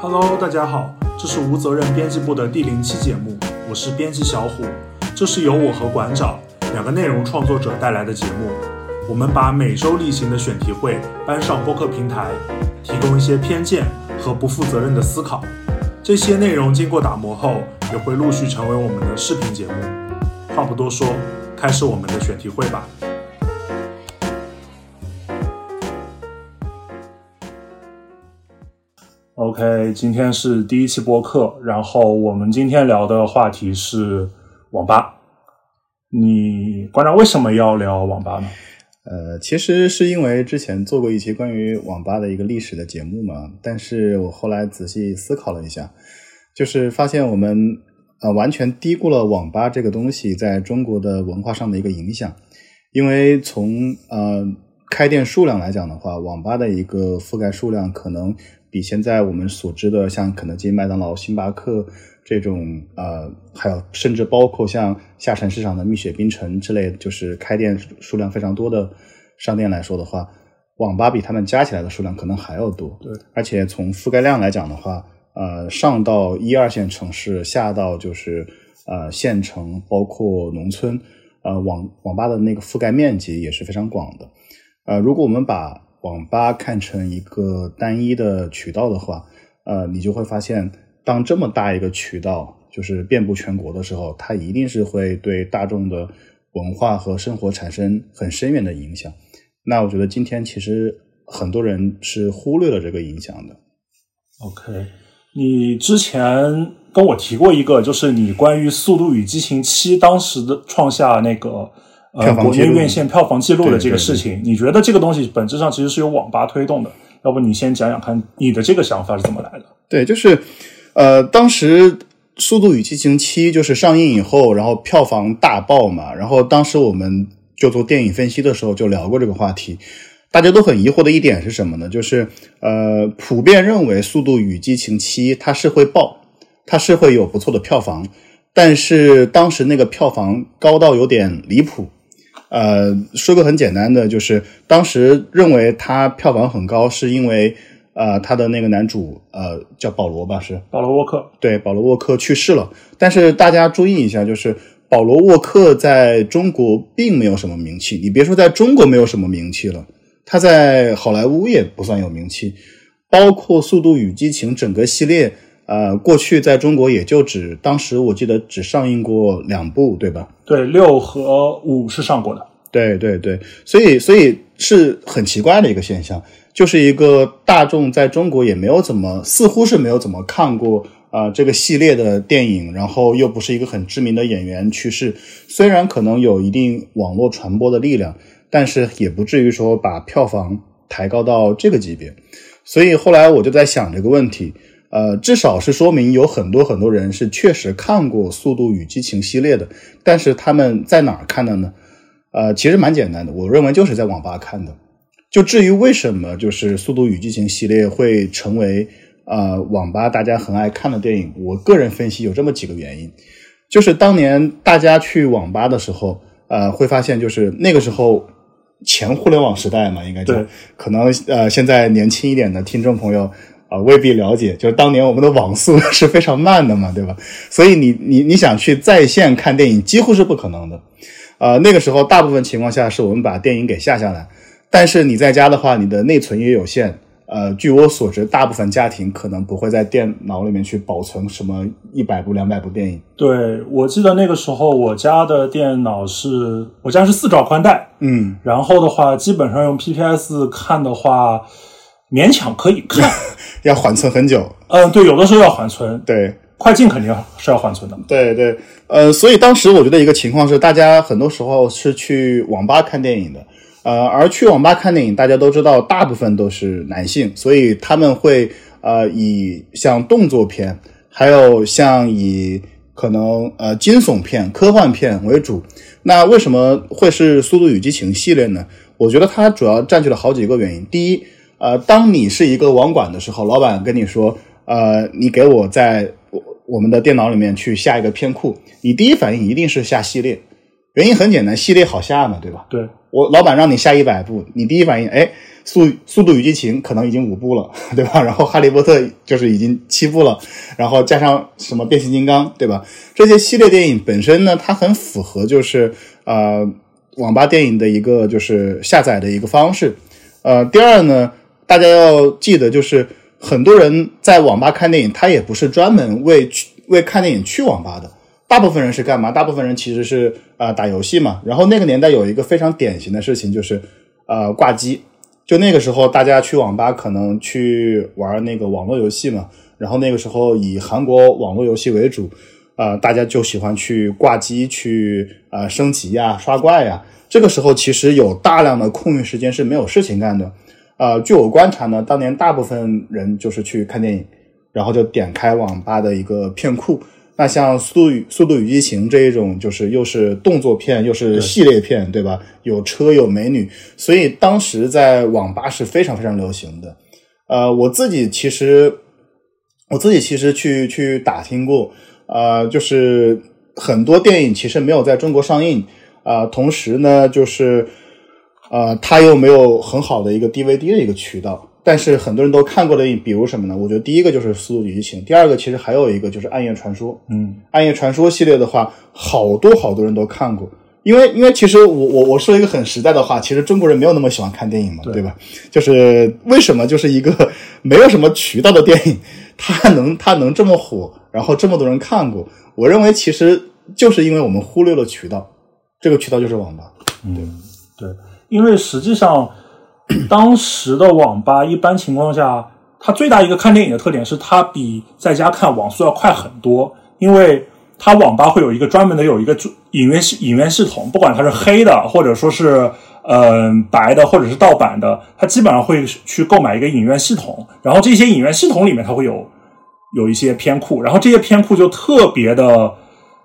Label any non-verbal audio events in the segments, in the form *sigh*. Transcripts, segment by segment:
Hello，大家好，这是无责任编辑部的第零期节目，我是编辑小虎。这是由我和馆长两个内容创作者带来的节目。我们把每周例行的选题会搬上播客平台，提供一些偏见和不负责任的思考。这些内容经过打磨后，也会陆续成为我们的视频节目。话不多说，开始我们的选题会吧。OK，今天是第一期播客，然后我们今天聊的话题是网吧。你馆长为什么要聊网吧呢？呃，其实是因为之前做过一期关于网吧的一个历史的节目嘛，但是我后来仔细思考了一下，就是发现我们呃完全低估了网吧这个东西在中国的文化上的一个影响，因为从呃开店数量来讲的话，网吧的一个覆盖数量可能。比现在我们所知的像肯德基、麦当劳、星巴克这种，呃，还有甚至包括像下沉市场的蜜雪冰城之类，就是开店数量非常多的商店来说的话，网吧比他们加起来的数量可能还要多。对，而且从覆盖量来讲的话，呃，上到一二线城市，下到就是呃县城，包括农村，呃，网网吧的那个覆盖面积也是非常广的。呃，如果我们把网吧看成一个单一的渠道的话，呃，你就会发现，当这么大一个渠道就是遍布全国的时候，它一定是会对大众的文化和生活产生很深远的影响。那我觉得今天其实很多人是忽略了这个影响的。OK，你之前跟我提过一个，就是你关于《速度与激情七》当时的创下那个。呃，国内院线票房记录的这个事情，你觉得这个东西本质上其实是由网吧推动的？要不你先讲讲看，你的这个想法是怎么来的？对，就是呃，当时《速度与激情七》就是上映以后，然后票房大爆嘛，然后当时我们就做电影分析的时候就聊过这个话题，大家都很疑惑的一点是什么呢？就是呃，普遍认为《速度与激情七》它是会爆，它是会有不错的票房，但是当时那个票房高到有点离谱。呃，说个很简单的，就是当时认为它票房很高，是因为呃，他的那个男主呃叫保罗吧，是保罗沃克，对，保罗沃克去世了。但是大家注意一下，就是保罗沃克在中国并没有什么名气。你别说在中国没有什么名气了，他在好莱坞也不算有名气，包括《速度与激情》整个系列。呃，过去在中国也就只当时我记得只上映过两部，对吧？对，六和五是上过的。对对对，所以所以是很奇怪的一个现象，就是一个大众在中国也没有怎么，似乎是没有怎么看过啊这个系列的电影，然后又不是一个很知名的演员去世，虽然可能有一定网络传播的力量，但是也不至于说把票房抬高到这个级别。所以后来我就在想这个问题。呃，至少是说明有很多很多人是确实看过《速度与激情》系列的，但是他们在哪儿看的呢？呃，其实蛮简单的，我认为就是在网吧看的。就至于为什么就是《速度与激情》系列会成为呃网吧大家很爱看的电影，我个人分析有这么几个原因，就是当年大家去网吧的时候，呃，会发现就是那个时候前互联网时代嘛，应该就，可能呃现在年轻一点的听众朋友。啊，未必了解，就是当年我们的网速 *laughs* 是非常慢的嘛，对吧？所以你你你想去在线看电影，几乎是不可能的。呃，那个时候大部分情况下是我们把电影给下下来，但是你在家的话，你的内存也有限。呃，据我所知，大部分家庭可能不会在电脑里面去保存什么一百部、两百部电影。对，我记得那个时候我家的电脑是我家是四兆宽带，嗯，然后的话，基本上用 PPS 看的话。勉强可以看，*laughs* 要缓存很久。嗯，对，有的时候要缓存。对，快进肯定是要缓存的。对对，呃，所以当时我觉得一个情况是，大家很多时候是去网吧看电影的。呃，而去网吧看电影，大家都知道，大部分都是男性，所以他们会呃以像动作片，还有像以可能呃惊悚片、科幻片为主。那为什么会是《速度与激情》系列呢？我觉得它主要占据了好几个原因。第一。呃，当你是一个网管的时候，老板跟你说，呃，你给我在我我们的电脑里面去下一个片库，你第一反应一定是下系列，原因很简单，系列好下嘛，对吧？对。我老板让你下一百部，你第一反应，哎，速速度与激情可能已经五部了，对吧？然后哈利波特就是已经七部了，然后加上什么变形金刚，对吧？这些系列电影本身呢，它很符合就是呃网吧电影的一个就是下载的一个方式。呃，第二呢，大家要记得就是很多人在网吧看电影，他也不是专门为去为看电影去网吧的。大部分人是干嘛？大部分人其实是啊、呃打游戏嘛。然后那个年代有一个非常典型的事情，就是呃挂机。就那个时候，大家去网吧可能去玩那个网络游戏嘛。然后那个时候以韩国网络游戏为主，啊、大家就喜欢去挂机去啊、呃升级呀、刷怪呀。这个时候其实有大量的空余时间是没有事情干的。呃，据我观察呢，当年大部分人就是去看电影，然后就点开网吧的一个片库。那像《速度与速度与激情》这一种，就是又是动作片又是系列片，对吧？有车有美女，所以当时在网吧是非常非常流行的。呃，我自己其实我自己其实去去打听过，呃，就是很多电影其实没有在中国上映，呃、同时呢，就是呃，它又没有很好的一个 DVD 的一个渠道。但是很多人都看过的，比如什么呢？我觉得第一个就是《速度与激情》，第二个其实还有一个就是《暗夜传说》。嗯，《暗夜传说》系列的话，好多好多人都看过。因为因为其实我我我说一个很实在的话，其实中国人没有那么喜欢看电影嘛，对吧？就是为什么就是一个没有什么渠道的电影，它能它能这么火，然后这么多人看过？我认为其实就是因为我们忽略了渠道，这个渠道就是网吧。对，因为实际上 *clears throat* 当时的网吧一般情况下，它最大一个看电影的特点是它比在家看网速要快很多，因为它网吧会有一个专门的有一个影院系影院系统，不管它是黑的或者说是嗯、白的或者是盗版的，它基本上会去购买一个影院系统，然后这些影院系统里面它会有有一些片库，然后这些片库就特别的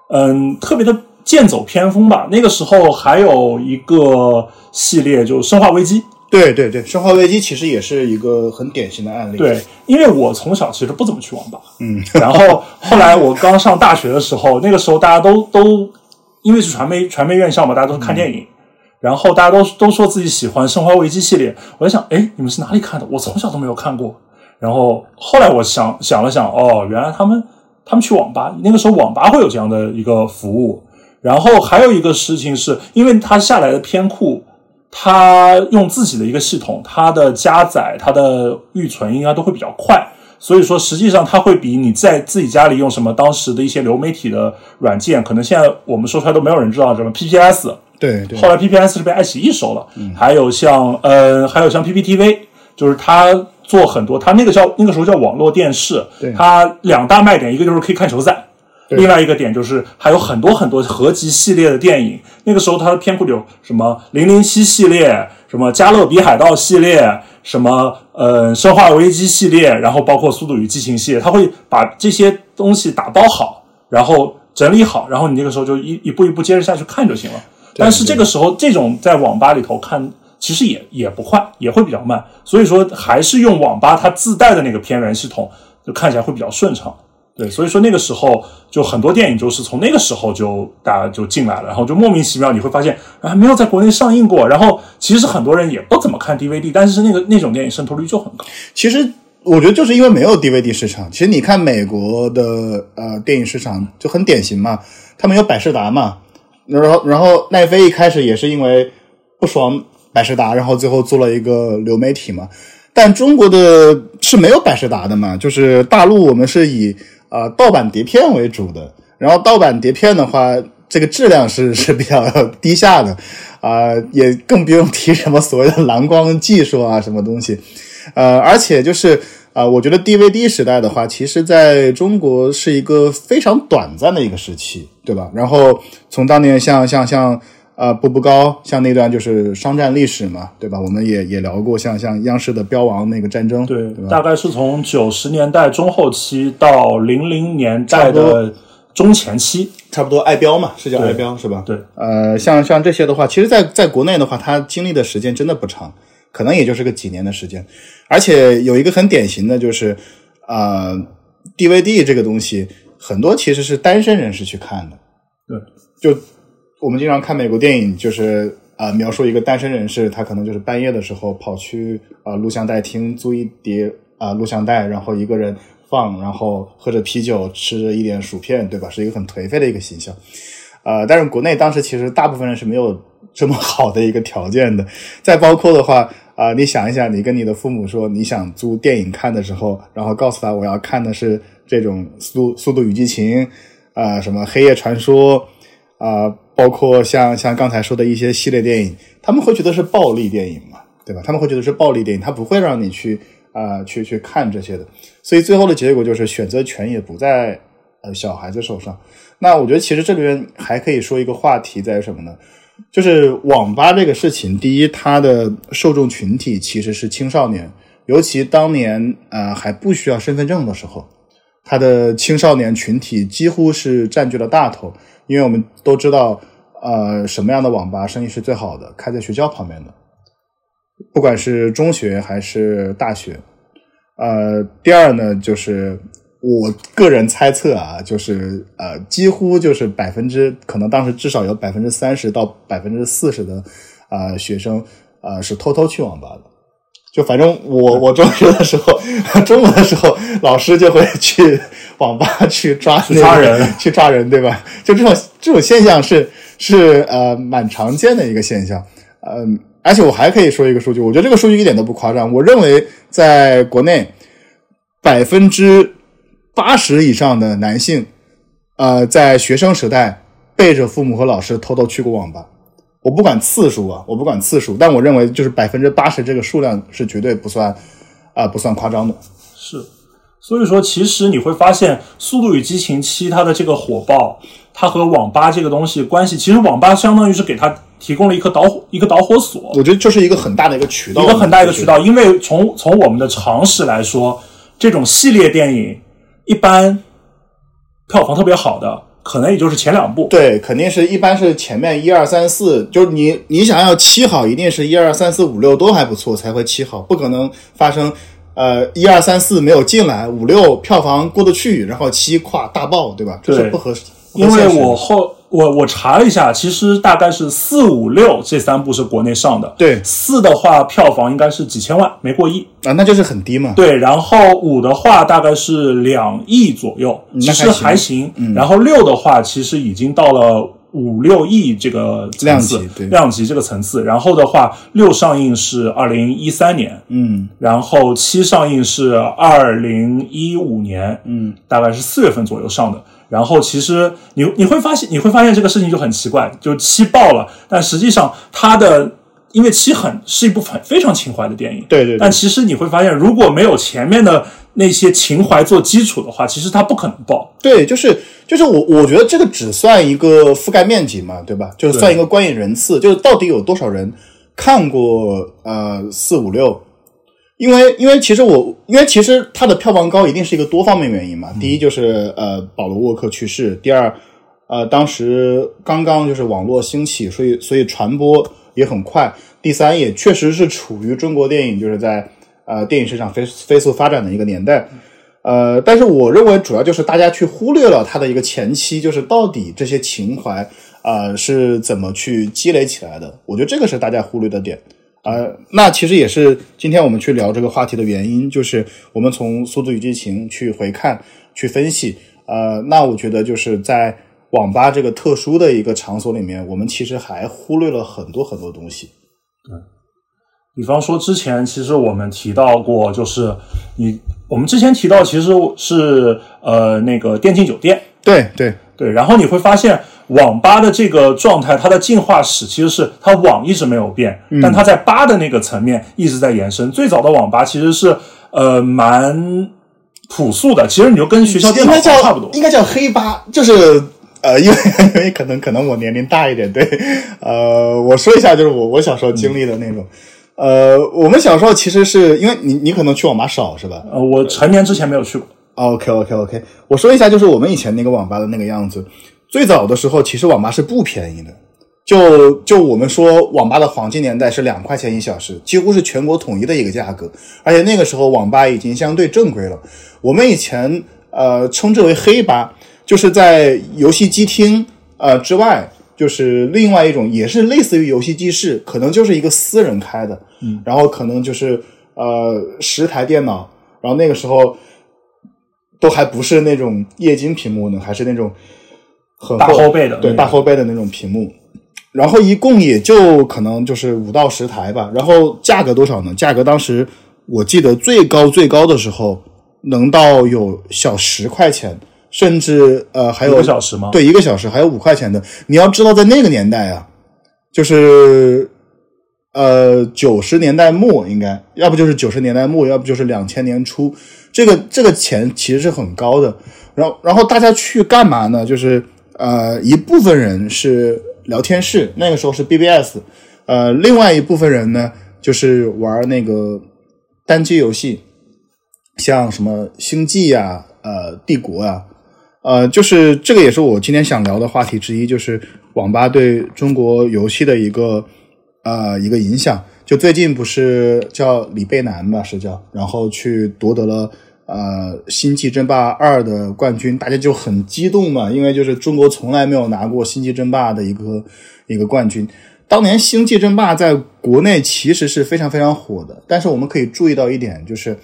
嗯特别的剑走偏锋吧。那个时候还有一个系列就是《生化危机》。对对对，《生化危机》其实也是一个很典型的案例。对，因为我从小其实不怎么去网吧，嗯，*laughs* *laughs* 然后后来我刚上大学的时候，那个时候大家都都因为是传媒传媒院校嘛，大家都是看电影，然后大家都都说自己喜欢《生化危机》系列，我在想，哎，你们是哪里看的？我从小都没有看过。然后后来我想想了想，哦，原来他们他们去网吧，那个时候网吧会有这样的一个服务。然后还有一个事情是，因为它下来的片库，它用自己的一个系统，它的加载、它的预存应该都会比较快。所以说，实际上它会比你在自己家里用什么当时的一些流媒体的软件，可能现在我们说出来都没有人知道，什么 PPS，对对后来 PPS 是被爱奇艺收了，还有像呃，还有像 PPTV，就是它做很多，它那个叫那个时候叫网络电视对，它两大卖点，一个就是可以看球赛。对另外一个点就是还有很多很多合集系列的电影，那个时候它的片库里有什么零零七系列、什么加勒比海盗系列、什么呃生化危机系列，然后包括速度与激情系列，它会把这些东西打包好，然后整理好，然后你那个时候就一一步一步接着下去看就行了。但是这个时候，这种在网吧里头看，其实也也不快，也会比较慢。所以说，还是用网吧它自带的那个片源系统，就看起来会比较顺畅。对，所以说那个时候就很多电影就是从那个时候就大家就进来了，然后就莫名其妙你会发现啊没有在国内上映过，然后其实很多人也不怎么看 DVD，但是那个那种电影渗透率就很高。其实我觉得就是因为没有 DVD 市场。其实你看美国的呃电影市场就很典型嘛，他们有百视达嘛，然后然后奈飞一开始也是因为不爽百视达，然后最后做了一个流媒体嘛。但中国的是没有百视达的嘛，就是大陆我们是以呃盗版碟片为主的，然后盗版碟片的话，这个质量是是比较低下的，啊、也更不用提什么所谓的蓝光技术啊，什么东西，呃，而且就是啊、我觉得 DVD 时代的话，其实在中国是一个非常短暂的一个时期，对吧？然后从当年像像像呃步步高，像那段就是商战历史嘛，对吧？我们也也聊过，像像央视的标王那个战争，对，对？大概是从九十年代中后期到零零年代的中前期。差不多爱标嘛，是叫爱标是吧？对，呃，像像这些的话，其实在，在国内的话，它经历的时间真的不长，可能也就是个几年的时间。而且有一个很典型的就是，呃，DVD 这个东西，很多其实是单身人士去看的。对，就我们经常看美国电影，就是呃、描述一个单身人士，他可能就是半夜的时候跑去啊、录像带厅租一碟啊、录像带，然后一个人放，然后喝着啤酒，吃着一点薯片，对吧？是一个很颓废的一个形象。呃，但是国内当时其实大部分人是没有这么好的一个条件的。再包括的话，啊、你想一想，你跟你的父母说你想租电影看的时候，然后告诉他我要看的是这种速《速度与激情》啊、什么《黑夜传说》啊、包括像像刚才说的一些系列电影，他们会觉得是暴力电影嘛，对吧？他们会觉得是暴力电影，他不会让你去啊、去去看这些的。所以最后的结果就是选择权也不在呃小孩子手上。那我觉得其实这里面还可以说一个话题在于什么呢？就是网吧这个事情，第一，它的受众群体其实是青少年，尤其当年呃还不需要身份证的时候，它的青少年群体几乎是占据了大头。因为我们都知道，呃，什么样的网吧生意是最好的？开在学校旁边的，不管是中学还是大学。呃，第二呢，就是我个人猜测啊，就是呃，几乎就是百分之，可能当时至少有百分之三十到百分之四十的啊、学生啊、呃是偷偷去网吧的。就反正我我中学的时候，*laughs* 中午的时候，老师就会去网吧去抓那个抓人去抓人，对吧？就这种这种现象是是呃蛮常见的一个现象，嗯、而且我还可以说一个数据，我觉得这个数据一点都不夸张。我认为在国内百分之八十以上的男性，呃，在学生时代背着父母和老师偷偷去过网吧。我不管次数啊，我不管次数，但我认为就是百分之八十这个数量是绝对不算啊、不算夸张的。是，所以说其实你会发现，《速度与激情七》它的这个火爆，它和网吧这个东西关系，其实网吧相当于是给它提供了一颗导火一个导火索，我觉得就是一个很大的一个渠道，一个很大一个渠道。因为从从我们的常识来说，这种系列电影一般票房特别好的，可能也就是前两部。对，肯定是一般是前面一二三四，就是你你想要七好，一定是一二三四五六都还不错才会七好，不可能发生呃一二三四没有进来，五六票房过得去，然后七跨大爆，对吧？这是对不合适。不因为我后我我查了一下，其实大概是四五六这三部是国内上的，对四的话票房应该是几千万，没过亿。啊，那就是很低嘛。对，然后五的话大概是两亿左右，其实还行。然后六的话，其实已经到了五六亿这个层量级对量级这个层次。然后的话，六上映是二零一三年，嗯然后七上映是二零一五年，嗯，大概是四月份左右上的。然后其实你你会发现，你会发现这个事情就很奇怪，就七爆了，但实际上它的因为七很是一部很非常情怀的电影，对对对但其实你会发现，如果没有前面的那些情怀做基础的话，其实它不可能爆。对，就是就是我我觉得这个只算一个覆盖面积嘛，对吧？就是算一个观影人次，就是到底有多少人看过呃四五六。因为因为其实我因为其实它的票房高一定是一个多方面原因嘛。第一就是呃保罗沃克去世，第二呃当时刚刚就是网络兴起，所以所以传播也很快。第三也确实是处于中国电影就是在呃电影市场飞飞速发展的一个年代。呃，但是我认为主要就是大家去忽略了它的一个前期，就是到底这些情怀呃是怎么去积累起来的。我觉得这个是大家忽略的点。呃，那其实也是今天我们去聊这个话题的原因，就是我们从《速度与激情》去回看、去分析。呃，那我觉得就是在网吧这个特殊的一个场所里面，我们其实还忽略了很多很多东西。比方说，之前其实我们提到过，就是你我们之前提到其实是呃那个电竞酒店，对对对，然后你会发现网吧的这个状态，它的进化史其实是它网一直没有变，但它在吧的那个层面一直在延伸。最早的网吧其实是呃蛮朴素的，其实你就跟学校电脑差不多。应该叫黑吧，就是呃，因为 *laughs* 因为可能可能我年龄大一点，对，呃，我说一下，就是我我小时候经历的那种，呃，我们小时候其实是因为你你可能去网吧少是吧呃，我成年之前没有去过。？OK OK OK，我说一下，就是我们以前那个网吧的那个样子。最早的时候，其实网吧是不便宜的。就就我们说，网吧的黄金年代是两块钱一小时，几乎是全国统一的一个价格。而且那个时候，网吧已经相对正规了。我们以前呃称之为黑吧，就是在游戏机厅呃之外就是另外一种，也是类似于游戏机室，可能就是一个私人开的，嗯，然后可能就是呃十台电脑，然后那个时候都还不是那种液晶屏幕呢，还是那种很大后背的对大后背的那种屏幕，然后一共也就可能就是五到十台吧，然后价格多少呢？价格当时我记得最高最高的时候能到有小十块钱，甚至呃还有一个小时吗？对，一个小时还有五块钱的。你要知道，在那个年代啊，就是呃九十年代末，应该要不就是九十年代末，要不就是两千年初，这个这个钱其实是很高的。然后然后大家去干嘛呢？就是呃一部分人是聊天室，那个时候是 BBS，呃，另外一部分人呢就是玩那个单机游戏，像什么星际呀、呃帝国啊，呃，就是这个也是我今天想聊的话题之一，就是网吧对中国游戏的一个呃一个影响。就最近不是叫李贝南吧，是叫，然后去夺得了呃《星际争霸二》的冠军，大家就很激动嘛，因为就是中国从来没有拿过《星际争霸》的一个一个冠军。当年《星际争霸》在国内其实是非常非常火的，但是我们可以注意到一点，就是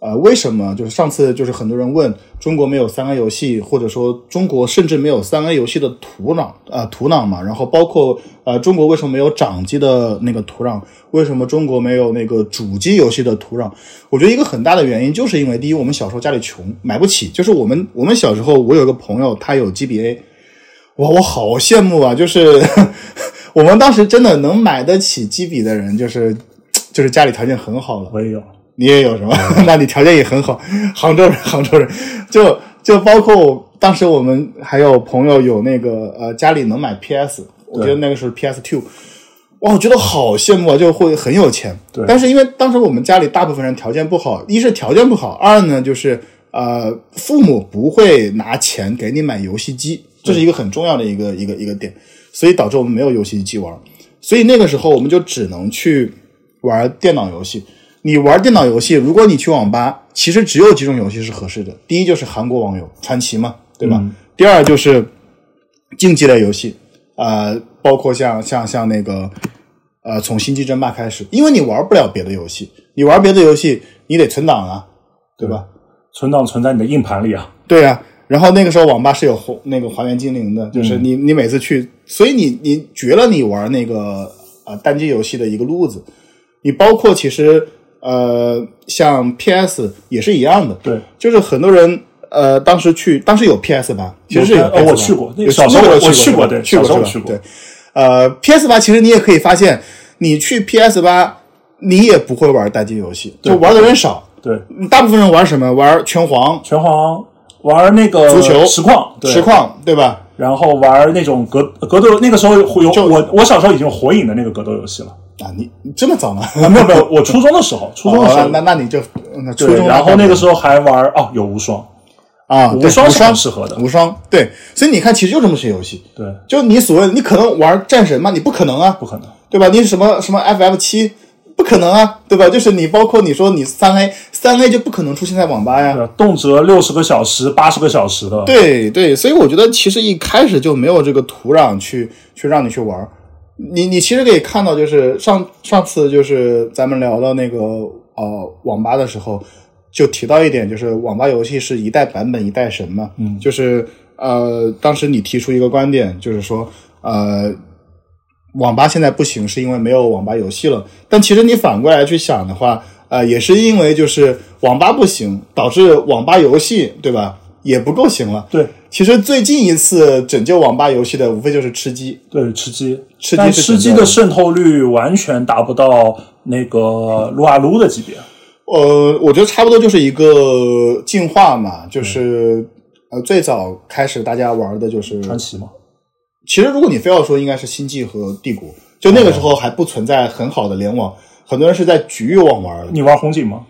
呃，为什么就是上次就是很多人问中国没有三 A 游戏，或者说中国甚至没有三 A 游戏的土壤啊、呃、土壤嘛？然后包括呃中国为什么没有掌机的那个土壤？为什么中国没有那个主机游戏的土壤？我觉得一个很大的原因就是因为第一，我们小时候家里穷，买不起。就是我们我们小时候，我有个朋友他有 GBA，哇，我好羡慕啊！就是 *laughs* 我们当时真的能买得起 GB 的人，就是就是家里条件很好了。我也有。你也有什么？*laughs* 那你条件也很好，*laughs* 杭州人，*laughs* 杭州人，就就包括当时我们还有朋友有那个呃家里能买 PS，我觉得那个时候 PS Two，哇，我觉得好羡慕啊，就会很有钱。对但是因为当时我们家里大部分人条件不好，一是条件不好，二呢就是呃父母不会拿钱给你买游戏机，这是一个很重要的一个一个一个点，所以导致我们没有游戏机玩。所以那个时候我们就只能去玩电脑游戏。你玩电脑游戏，如果你去网吧，其实只有几种游戏是合适的。第一就是韩国网游，传奇嘛，对吧？第二就是竞技类游戏，呃，包括像像像那个呃，从星际争霸开始，因为你玩不了别的游戏，你玩别的游戏你得存档啊，对吧？存档存在你的硬盘里啊。对啊，然后那个时候网吧是有还那个还原精灵的，就是你、你每次去，所以你你绝了你玩那个呃单机游戏的一个路子。你包括其实呃像 PS 也是一样的，对，就是很多人呃当时去当时有 PS 吧，其实是有我去过那个小时候那个我去过对去过小时候去过。对，呃 PS 八其实你也可以发现，你去 PS 八你也不会玩单机游戏，就玩的人少。对，大部分人玩什么？玩拳皇、拳皇玩那个足球。实况，对。实，况，对吧？然后玩那种格格斗，那个时候有就我我小时候已经有火影的那个格斗游戏了。啊，你你这么早吗？啊，没有没有，我初中的时候，初中的时候哦，那那你就那初对，中，然后那个时候还玩哦，有无双，啊，无双是适合的无双对，所以你看，其实就这么些游戏，对，就你所谓你可能玩战神吗？你不可能啊，不可能，对吧？你什么什么 FF 七，不可能啊，对吧？就是你包括你说你三 A，三 A 就不可能出现在网吧呀。动辄六十个小时、八十个小时的，对对，所以我觉得其实一开始就没有这个土壤去去让你去玩儿。你你其实可以看到，就是上上次就是咱们聊到那个呃网吧的时候，就提到一点，就是网吧游戏是一代版本一代神嘛。嗯，就是呃当时你提出一个观点，就是说呃网吧现在不行，是因为没有网吧游戏了。但其实你反过来去想的话，呃，也是因为就是网吧不行，导致网吧游戏对吧也不够行了。对其实最近一次拯救网吧游戏的，无非就是吃鸡。对，吃鸡，吃鸡但吃鸡的渗透率完全达不到那个撸啊撸的级别。呃，我觉得差不多就是一个进化嘛，就是、呃，最早开始大家玩的就是传奇嘛，其实如果你非要说，应该是星际和帝国，就那个时候还不存在很好的联网，很多人是在局域网玩的。你玩红警吗？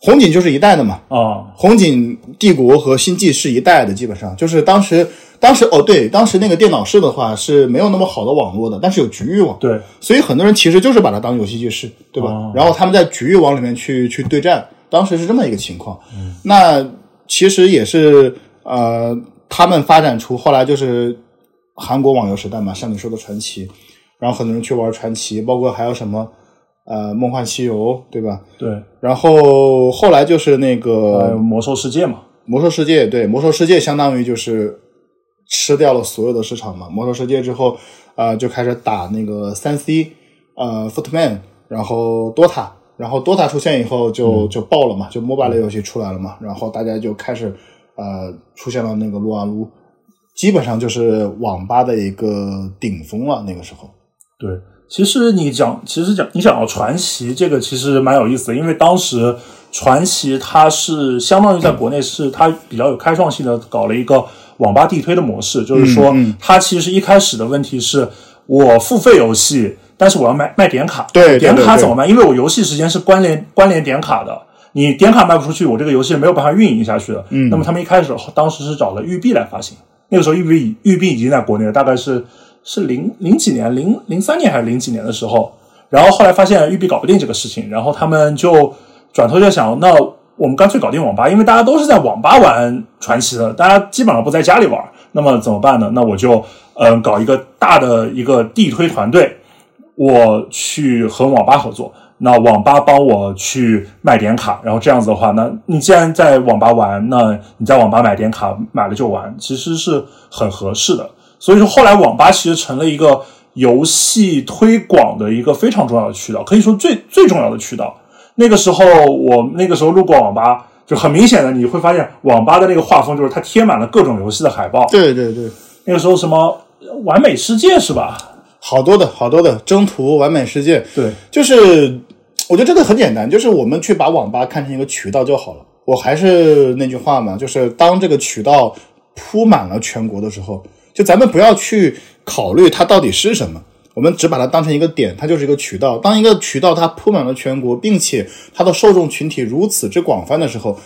红警就是一代的嘛，啊，红警、帝国和星际是一代的，基本上。就是当时，当时哦对，当时那个电脑室的话是没有那么好的网络的，但是有局域网，对，所以很多人其实就是把它当游戏机室，对吧？哦。然后他们在局域网里面去去对战，当时是这么一个情况。嗯。那其实也是呃，他们发展出后来就是韩国网游时代嘛，像你说的传奇，然后很多人去玩传奇，包括还有什么呃梦幻西游，对吧？对，然后后来就是那个有魔兽世界嘛，魔兽世界，对，魔兽世界相当于就是吃掉了所有的市场嘛。魔兽世界之后，呃，就开始打那个三 C，呃，Footman，然后 DOTA，然后 DOTA 出现以后就、就爆了嘛，就 MOBA 类游戏出来了嘛，然后大家就开始呃出现了那个撸啊撸，基本上就是网吧的一个顶峰了。那个时候，对，其实你讲，其实讲你讲到传奇这个，其实蛮有意思的，因为当时传奇它是相当于在国内是它比较有开创性的搞了一个网吧地推的模式，就是说嗯它其实一开始的问题是我付费游戏，但是我要卖卖点卡，对对点卡怎么卖？因为我游戏时间是关联关联点卡的。你点卡卖不出去，我这个游戏是没有办法运营下去的。嗯，那么他们一开始当时是找了育碧来发行，那个时候育碧育碧已经在国内了，大概是是零零几年，零零三年还是零几年的时候，然后后来发现育碧搞不定这个事情，然后他们就转头就想，那我们干脆搞定网吧，因为大家都是在网吧玩传奇的，大家基本上不在家里玩，那么怎么办呢？那我就嗯、搞一个大的一个地推团队，我去和网吧合作，那网吧帮我去卖点卡，然后这样子的话，那你既然在网吧玩，那你在网吧买点卡，买了就玩，其实是很合适的。所以说，后来网吧其实成了一个游戏推广的一个非常重要的渠道，可以说最最重要的渠道。那个时候，我那个时候路过网吧，就很明显的你会发现，网吧的那个画风就是它贴满了各种游戏的海报。对对对，那个时候什么完美世界是吧？好多的好多的征途、完美世界，对，就是我觉得这个很简单，就是我们去把网吧看成一个渠道就好了。我还是那句话嘛，就是当这个渠道铺满了全国的时候，就咱们不要去考虑它到底是什么，我们只把它当成一个点，它就是一个渠道。当一个渠道它铺满了全国，并且它的受众群体如此之广泛的时候，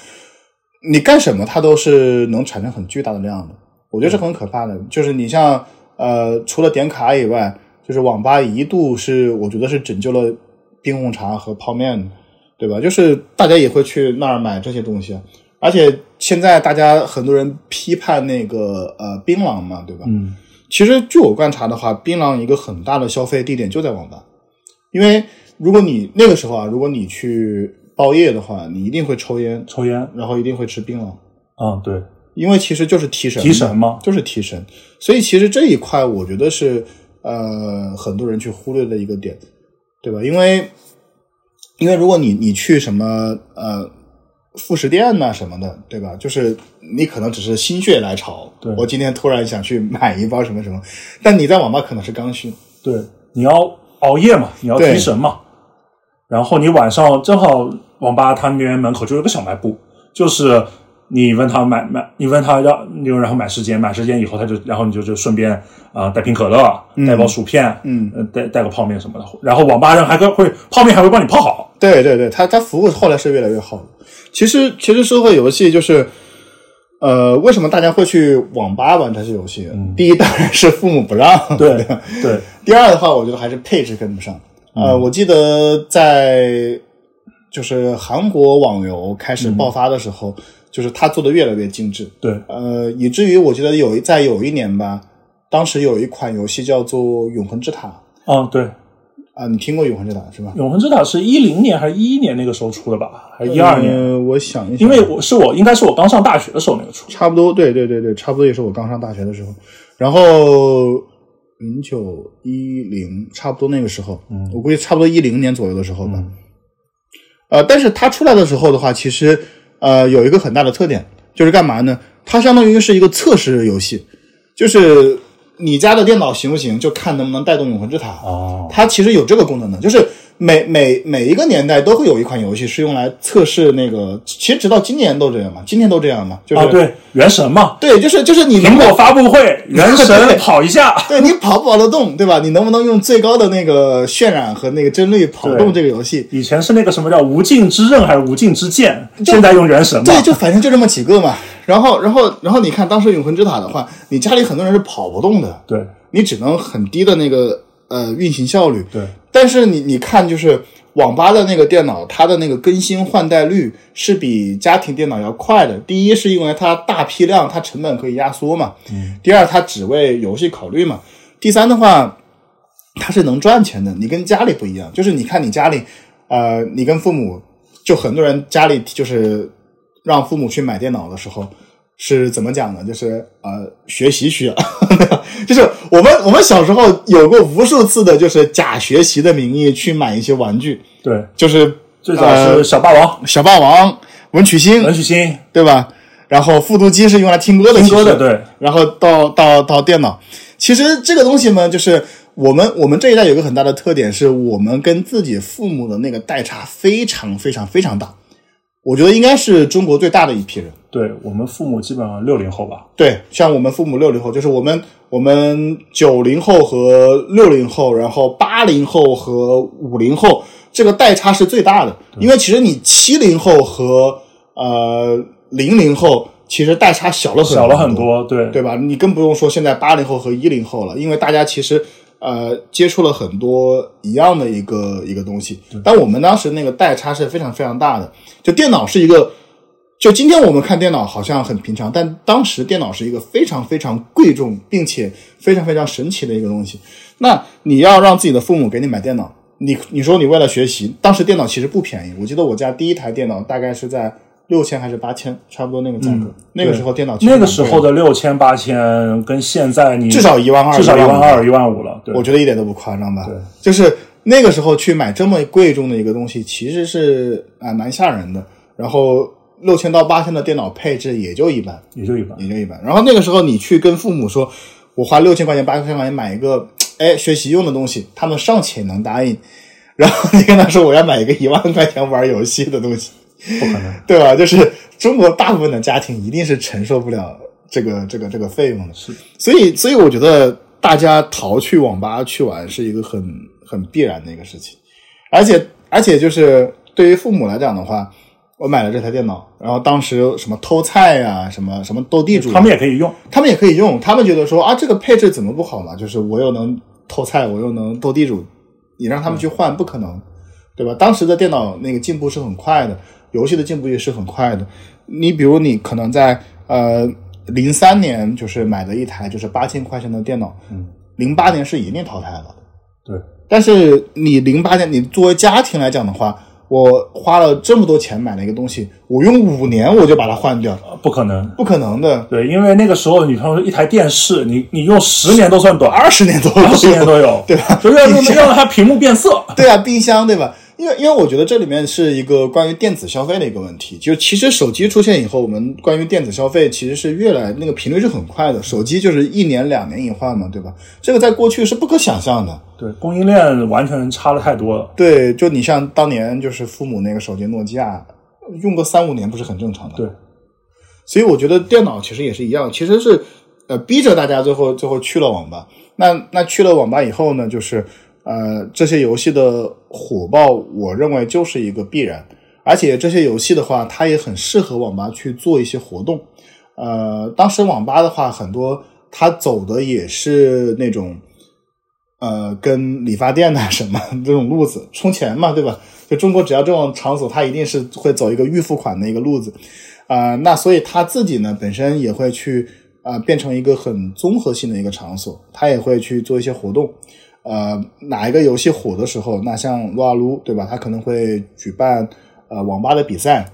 你干什么它都是能产生很巨大的量的。我觉得是很可怕的。就是你像呃，除了点卡以外，就是网吧一度是我觉得是拯救了冰红茶和泡面，对吧？就是大家也会去那儿买这些东西，而且现在大家很多人批判那个呃槟榔嘛，对吧？嗯，其实据我观察的话，槟榔一个很大的消费地点就在网吧，因为如果你那个时候啊，如果你去包夜的话，你一定会抽烟，抽烟，然后一定会吃槟榔，嗯，对，因为其实就是提神，提神嘛，就是提神。所以其实这一块，我觉得是呃很多人去忽略的一个点，对吧？因为因为如果你你去什么呃副食店呐、什么的，对吧？就是你可能只是心血来潮，对我今天突然想去买一包什么什么，但你在网吧可能是刚需，对，你要熬夜嘛，你要提神嘛，然后你晚上正好网吧它那边门口就有个小卖部，就是你问他买买，你问他要，你就然后买时间，买时间以后他就，然后你就就顺便啊、呃带瓶可乐，带包薯片，嗯。呃，带带个泡面什么的，然后网吧人还会会泡面还会帮你泡好，对对对，他他服务后来是越来越好的。其实其实社会游戏就是，呃，为什么大家会去网吧玩这些游戏？第一当然是父母不让，嗯对对，*laughs* 第二的话，我觉得还是配置跟不上。嗯。呃，我记得在就是韩国网游开始爆发的时候，就是他做的越来越精致，对，呃，以至于我觉得有一在有一年吧，当时有一款游戏叫做《永恒之塔》嗯对，啊，你听过《永恒之塔》是吧？永恒之塔是一零年还是一一年那个时候出的吧，还是一二年？呃我想一想，因为我是我应该是我刚上大学的时候那个出的，差不多，对对对对，差不多也是我刚上大学的时候，然后零九一零，差不多那个时候，嗯，我估计差不多一零年左右的时候吧。呃，但是它出来的时候的话，其实呃有一个很大的特点，就是干嘛呢？它相当于是一个测试游戏，就是你家的电脑行不行，就看能不能带动永恒之塔。哦，它其实有这个功能的，就是每每每一个年代都会有一款游戏是用来测试那个，其实直到今年都这样嘛，今天都这样嘛，就是、啊对，原神嘛，对，就是就是你能苹果发布会，原 *laughs* 对。神跑一下，对你跑不跑得动，对吧？你能不能用最高的那个渲染和那个帧率跑动这个游戏？以前是那个什么叫无尽之刃还是无尽之剑，现在用原神嘛，对，就反正就这么几个嘛。然后，然后，然后你看当时永恒之塔的话，你家里很多人是跑不动的，对。你只能很低的那个呃运行效率。对但是你你看，就是网吧的那个电脑，它的那个更新换代率是比家庭电脑要快的。第一是因为它大批量，它成本可以压缩嘛。嗯。第二，它只为游戏考虑嘛。第三的话，它是能赚钱的。你跟家里不一样，就是你看你家里，呃，你跟父母，就很多人家里就是让父母去买电脑的时候。是怎么讲呢？就是呃，学习需要，*laughs* 就是我们我们小时候有过无数次的，就是假学习的名义去买一些玩具。对，就是最早是小霸王、小霸王、文曲星、文曲星，对吧？然后复读机是用来听歌的，听歌的对。然后到到到电脑，其实这个东西呢，就是我们我们这一代有个很大的特点，是我们跟自己父母的那个代差非常非常非常大。我觉得应该是中国最大的一批人。对我们父母基本上六零后吧。对，像我们父母六零后，就是我们我们九零后和六零后，然后八零后和五零后，这个代差是最大的。因为其实你七零后和呃零零后，其实代差小了很小了很多，对对吧？你更不用说现在八零后和一零后了，因为大家其实。呃，接触了很多一样的一个一个东西，但我们当时那个代差是非常非常大的。就电脑是一个，就今天我们看电脑好像很平常，但当时电脑是一个非常非常贵重并且非常非常神奇的一个东西。那你要让自己的父母给你买电脑，你你说你为了学习，当时电脑其实不便宜。我记得我家第一台电脑大概是在。六千还是八千，差不多那个价格。那个时候电脑那个时候的六千八千，跟现在你至少一万二，至少一万二一万五了。我觉得一点都不夸张吧？对，就是那个时候去买这么贵重的一个东西，其实是啊蛮吓人的。然后六千到八千的电脑配置也就一般，也就一般，也就一般。然后那个时候你去跟父母说，我花六千块钱八千块钱买一个哎学习用的东西，他们尚且能答应。然后你跟他说我要买一个一万块钱玩游戏的东西。不可能，对吧？就是中国大部分的家庭一定是承受不了这个、这个、这个费用的。是，所以，所以我觉得大家逃去网吧去玩是一个很、很必然的一个事情。而且，而且就是对于父母来讲的话，我买了这台电脑，然后当时什么偷菜呀、什么什么斗地主，他们也可以用，他们也可以用。他们觉得说啊，这个配置怎么不好嘛？就是我又能偷菜，我又能斗地主，你让他们去换，不可能，对吧？当时的电脑那个进步是很快的。游戏的进步也是很快的，你比如你可能在呃零三年就是买了一台就是八千块钱的电脑，嗯，零八年是一定淘汰了，对。但是你零八年你作为家庭来讲的话，我花了这么多钱买了一个东西，我用五年我就把它换掉，不可能，不可能的。对，因为那个时候你说一台电视，你你用十年都算短，二十年都二十年都有，*laughs* 对吧？就是要要让它屏幕变色，对啊，冰箱对吧？因为，因为我觉得这里面是一个关于电子消费的一个问题。就其实手机出现以后，我们关于电子消费其实是越来那个频率是很快的。手机就是一年两年一换嘛，对吧？这个在过去是不可想象的。对，供应链完全差的太多了。对，就你像当年就是父母那个手机诺基亚，用个三五年不是很正常的。对，所以我觉得电脑其实也是一样，其实是呃逼着大家最后最后去了网吧。那那去了网吧以后呢，就是。呃，这些游戏的火爆，我认为就是一个必然。而且这些游戏的话，它也很适合网吧去做一些活动。呃，当时网吧的话，很多它走的也是那种，呃，跟理发店呐什么这种路子，充钱嘛，对吧？就中国只要这种场所，它一定是会走一个预付款的一个路子。啊，那所以他自己呢，本身也会去啊，变成一个很综合性的一个场所，他也会去做一些活动。呃，哪一个游戏火的时候，那像撸啊撸，对吧？他可能会举办呃网吧的比赛，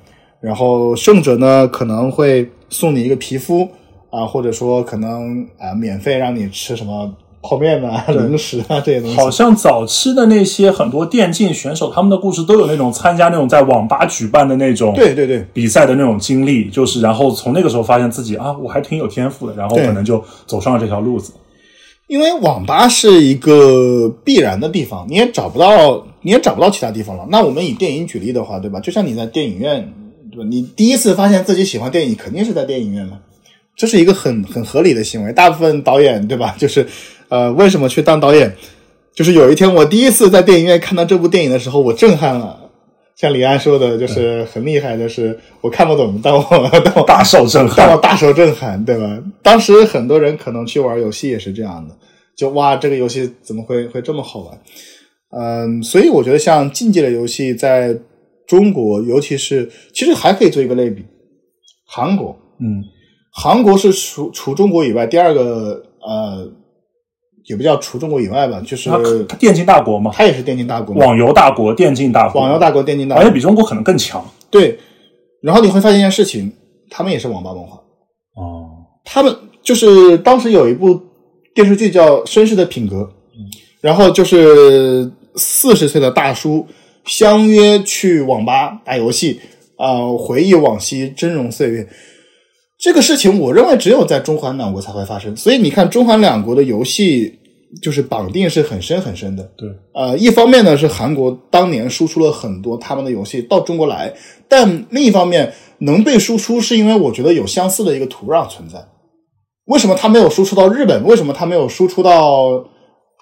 然后胜者呢可能会送你一个皮肤啊，或者说可能啊免费让你吃什么泡面啊、零食啊这些东西。好像早期的那些很多电竞选手，他们的故事都有那种参加那种在网吧举办的那种对对对比赛的那种经历，就是然后从那个时候发现自己啊，我还挺有天赋的，然后可能就走上了这条路子。因为网吧是一个必然的地方，你也找不到，你也找不到其他地方了。那我们以电影举例的话，对吧？就像你在电影院，对吧？你第一次发现自己喜欢电影，肯定是在电影院嘛，这是一个很很合理的行为。大部分导演，对吧？*laughs* 就是，呃，为什么去当导演？就是有一天我第一次在电影院看到这部电影的时候，我震撼了。像李安说的，就是很厉害，就是我看不懂，但我 *laughs* 但我大受震撼，但我大受震撼，对吧？当时很多人可能去玩游戏也是这样的，就哇，这个游戏怎么会会这么好玩？嗯，所以我觉得像竞技类游戏在中国，尤其是其实还可以做一个类比，韩国，嗯，韩国是除除中国以外第二个呃，也不叫除中国以外吧，就是电竞大国嘛，它也是电竞大国，网游大国，电竞大国，网游大国，电竞大国，而且比中国可能更强。对，然后你会发现一件事情，他们也是网吧文化。哦，他们就是当时有一部电视剧叫《绅士的品格》，然后就是四十岁的大叔相约去网吧打游戏，啊、回忆往昔峥嵘岁月。这个事情，我认为只有在中韩两国才会发生。所以你看，中韩两国的游戏就是绑定是很深很深的。对，呃，一方面呢是韩国当年输出了很多他们的游戏到中国来，但另一方面能被输出是因为我觉得有相似的一个土壤存在。为什么它没有输出到日本？为什么它没有输出到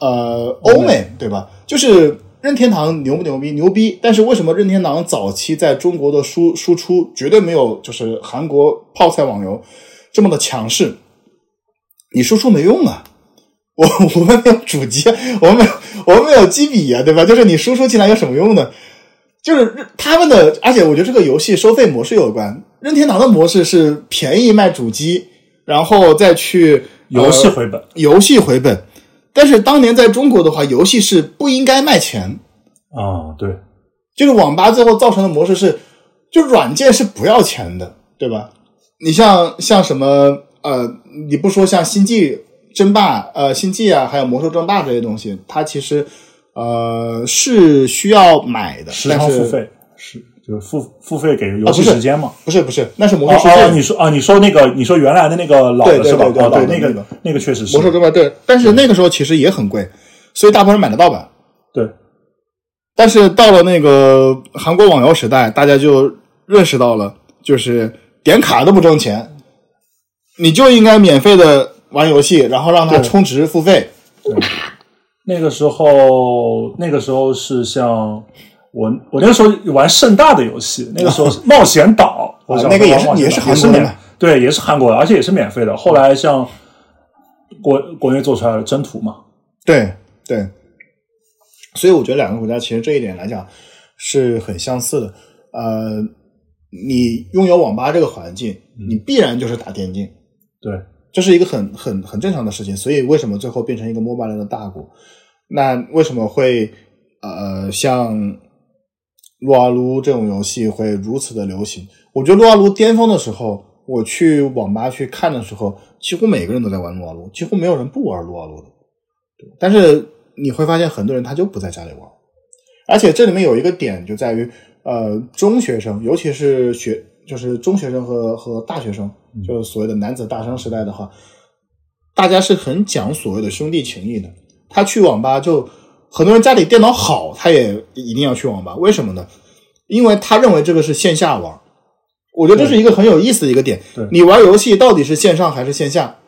呃欧美？对吧？就是任天堂牛不牛逼？牛逼！但是为什么任天堂早期在中国的输输出绝对没有就是韩国泡菜网游这么的强势？你输出没用啊！*laughs* 我我们没有主机，我们没有我们没有机笔呀、对吧？就是你输出进来有什么用呢？就是他们的，而且我觉得这个游戏收费模式有关。任天堂的模式是便宜卖主机，然后再去游戏呃回本。游戏回本。但是当年在中国的话，游戏是不应该卖钱，啊，对，就是网吧最后造成的模式是，就软件是不要钱的，对吧？你像像什么呃，你不说像星际争霸、呃星际啊，还有魔兽争霸这些东西，它其实呃是需要买的，时但是长付费是就是付付费给游戏时间嘛。不是不是，那是魔哦兽世界。哦，你说啊，你说那个，你说原来的那个老的是吧？对对哦，对，那老的那个个那个确实是魔兽争霸对，但是那个时候其实也很贵，所以大部分人买的盗版。对，但是到了那个韩国网游时代，大家就认识到了，就是点卡都不挣钱，你就应该免费的玩游戏，然后让他充值付费。那个时候，那个时候是像我，我那个时候玩盛大的游戏，那个时候是 *laughs* 冒险岛，那个也是也是韩国的对，也是韩国的，而且也是免费的。后来像国国内做出来的征途嘛，对对，所以我觉得两个国家其实这一点来讲是很相似的。呃，你拥有网吧这个环境，你必然就是打电竞。对，这是一个很很很正常的事情，所以为什么最后变成一个 MOBA 类的大国？那为什么会呃像撸啊撸这种游戏会如此的流行？我觉得撸啊撸巅峰的时候，我去网吧去看的时候，几乎每个人都在玩撸啊撸，几乎没有人不玩撸啊撸的。但是你会发现，很多人他就不在家里玩，而且这里面有一个点就在于，呃，中学生，尤其是学就是中学生和和大学生，就是所谓的男子大生时代的话，大家是很讲所谓的兄弟情谊的。他去网吧就很多人家里电脑好，他也一定要去网吧，为什么呢？因为他认为这个是线下玩。我觉得这是一个很有意思的一个点对。你玩游戏到底是线上还是线下？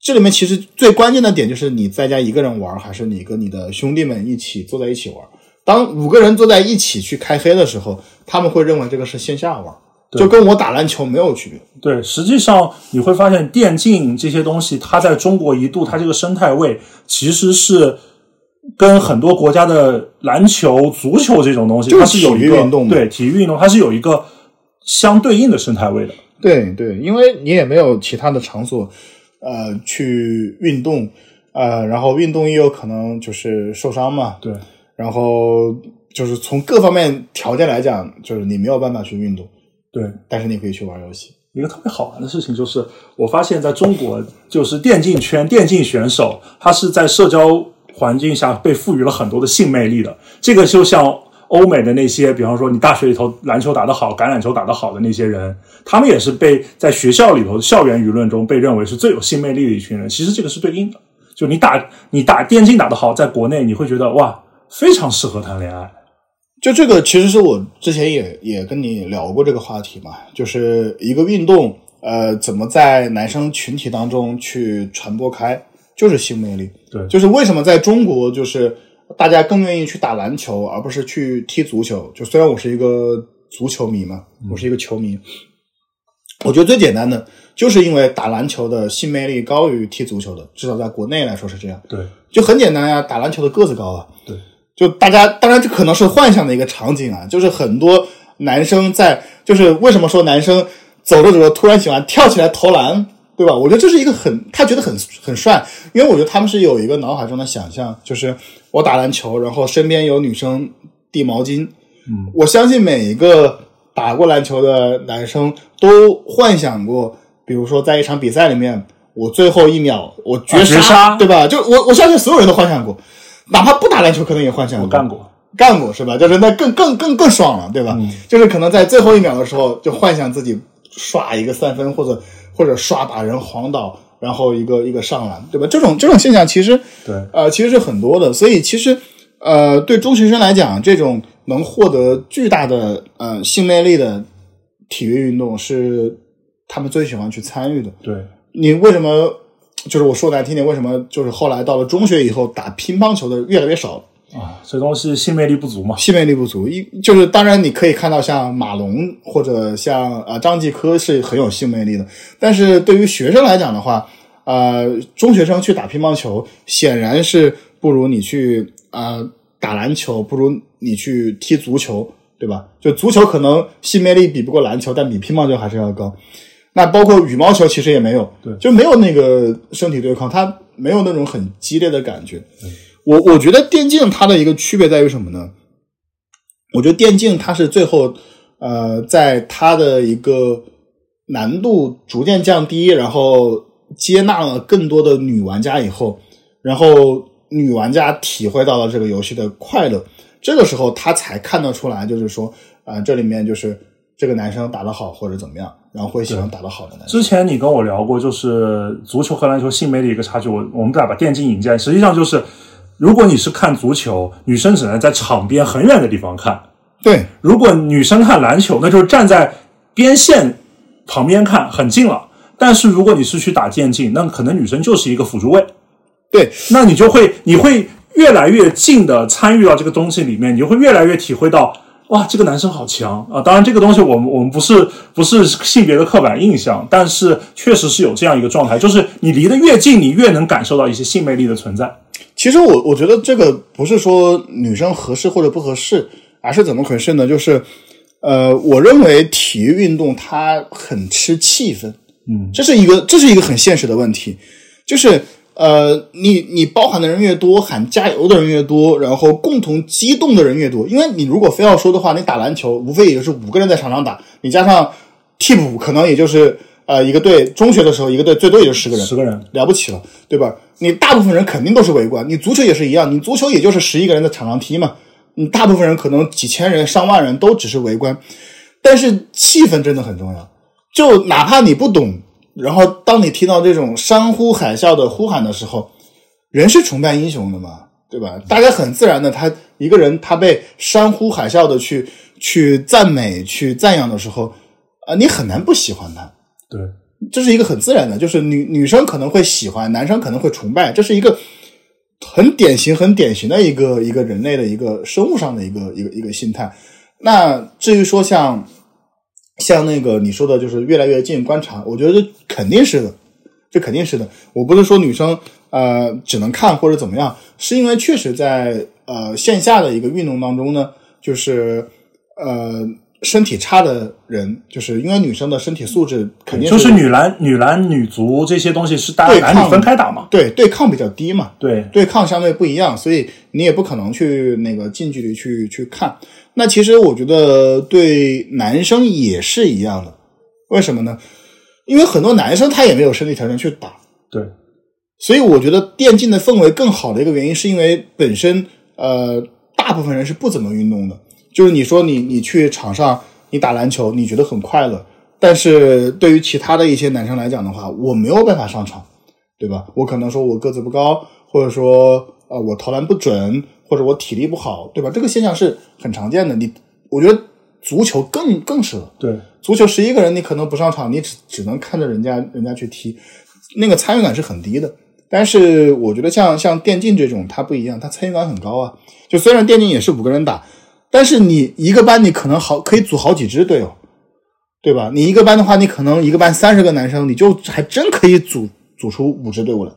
这里面其实最关键的点就是你在家一个人玩，还是你跟你的兄弟们一起坐在一起玩。当五个人坐在一起去开黑的时候，他们会认为这个是线下玩，对就跟我打篮球没有区别。对，实际上你会发现电竞这些东西，它在中国一度它这个生态位其实是跟很多国家的篮球、足球这种东西，它是有一个对体育运动，它是有一个相对应的生态位的。对对，因为你也没有其他的场所，呃，去运动，呃，然后运动也有可能就是受伤嘛，对，然后就是从各方面条件来讲，就是你没有办法去运动，对，但是你可以去玩游戏。一个特别好玩的事情就是，我发现在中国，就是电竞圈电竞选手，他是在社交环境下被赋予了很多的性魅力的。这个就像欧美的那些，比方说你大学里头篮球打得好、橄榄球打得好的那些人，他们也是被在学校里头校园舆论中被认为是最有性魅力的一群人。其实这个是对应的，就你打你打电竞打得好，在国内你会觉得哇，非常适合谈恋爱。就这个，其实是我之前也也跟你聊过这个话题嘛，就是一个运动，呃，怎么在男生群体当中去传播开，就是性魅力。对就是为什么在中国，就是大家更愿意去打篮球，而不是去踢足球。就虽然我是一个足球迷嘛，我是一个球迷，我觉得最简单的，就是因为打篮球的性魅力高于踢足球的，至少在国内来说是这样。对就很简单呀，打篮球的个子高啊。对，就大家当然这可能是幻想的一个场景啊，就是很多男生在，就是为什么说男生走着走着突然喜欢跳起来投篮，对吧？我觉得这是一个很他觉得很很帅，因为我觉得他们是有一个脑海中的想象，就是我打篮球，然后身边有女生递毛巾。嗯，我相信每一个打过篮球的男生都幻想过，比如说在一场比赛里面，我最后一秒我绝啊绝杀对吧？就我我相信所有人都幻想过，哪怕不打篮球，可能也幻想过。我干过，干过是吧？就是那更更更更爽了，对吧？就是可能在最后一秒的时候，就幻想自己刷一个三分，或者或者刷把人晃倒，然后一个一个上篮，对吧？这种这种现象其实对呃其实是很多的，所以其实呃对中学生来讲，这种能获得巨大的呃性魅力的体育运动是他们最喜欢去参与的。对，你为什么就是我说难听点，为什么就是后来到了中学以后打乒乓球的越来越少了？啊，这东西性魅力不足嘛。性魅力不足，一就是当然你可以看到像马龙或者像啊张继科是很有性魅力的，但是对于学生来讲的话，呃，中学生去打乒乓球显然是不如你去呃打篮球，不如你去踢足球，对吧？就足球可能性魅力比不过篮球，但比乒乓球还是要高。那包括羽毛球其实也没有，对就没有那个身体对抗，它没有那种很激烈的感觉。我我觉得电竞它的一个区别在于什么呢？我觉得电竞它是最后呃，在它的一个难度逐渐降低，然后接纳了更多的女玩家以后，然后女玩家体会到了这个游戏的快乐，这个时候她才看得出来，就是说啊、呃这里面就是这个男生打得好或者怎么样，然后会喜欢打得好的男生。之前你跟我聊过，就是足球和篮球性魅力一个差距。我我们再把电竞引进来，实际上就是，如果你是看足球，女生只能在场边很远的地方看；对如果女生看篮球，那就是站在边线旁边看，很近了。但是如果你是去打电竞，那可能女生就是一个辅助位，对，那你就会你会越来越近的参与到这个东西里面，你就会越来越体会到。哇，这个男生好强啊！当然，这个东西我们我们不是不是性别的刻板印象，但是确实是有这样一个状态，就是你离得越近，你越能感受到一些性魅力的存在。其实我我觉得这个不是说女生合适或者不合适，而是怎么回事呢？就是呃，我认为体育运动它很吃气氛，嗯，这是一个这是一个很现实的问题，就是呃，你你包含的人越多，喊加油的人越多，然后共同激动的人越多，因为你如果非要说的话，你打篮球无非也就是五个人在场上打，你加上替补，可能也就是呃一个队，中学的时候一个队最多也就十个人，十个人，了不起了，对吧？你大部分人肯定都是围观，你足球也是一样，你足球也就是十一个人在场上踢嘛，你大部分人可能几千人、上万人都只是围观，但是气氛真的很重要。就哪怕你不懂，然后当你听到这种山呼海啸的呼喊的时候，人是崇拜英雄的嘛，对吧？大家很自然的，他一个人他被山呼海啸的去去赞美、去赞扬的时候，啊、你很难不喜欢他。对，这是一个很自然的，就是女女生可能会喜欢，男生可能会崇拜，这是一个很典型、很典型的一个一个人类的一个生物上的一个一个一个心态。那至于说像像那个你说的，就是越来越近观察，我觉得这肯定是的，这肯定是的。我不是说女生呃只能看或者怎么样，是因为确实在呃线下的一个运动当中呢，就是呃身体差的人，就是因为女生的身体素质肯定就是女篮、女篮、女足这些东西是大家对抗男女分开打嘛。对对抗比较低嘛，对，对抗相对不一样，所以你也不可能去那个近距离去去看。那其实我觉得对男生也是一样的，为什么呢？因为很多男生他也没有身体条件去打，对，所以我觉得电竞的氛围更好的一个原因，是因为本身呃大部分人是不怎么运动的，就是你说你你去场上你打篮球，你觉得很快乐，但是对于其他的一些男生来讲的话，我没有办法上场，对吧？我可能说我个子不高，或者说呃我投篮不准，或者我体力不好，对吧？这个现象是很常见的。你我觉得足球更更是了。对，足球十一个人，你可能不上场，你只只能看着人家人家去踢，那个参与感是很低的。但是我觉得像像电竞这种，它不一样，它参与感很高啊。就虽然电竞也是五个人打，但是你一个班你可能好可以组好几支队友，对吧？你一个班的话，你可能一个班三十个男生，你就还真可以组组出五支队伍来。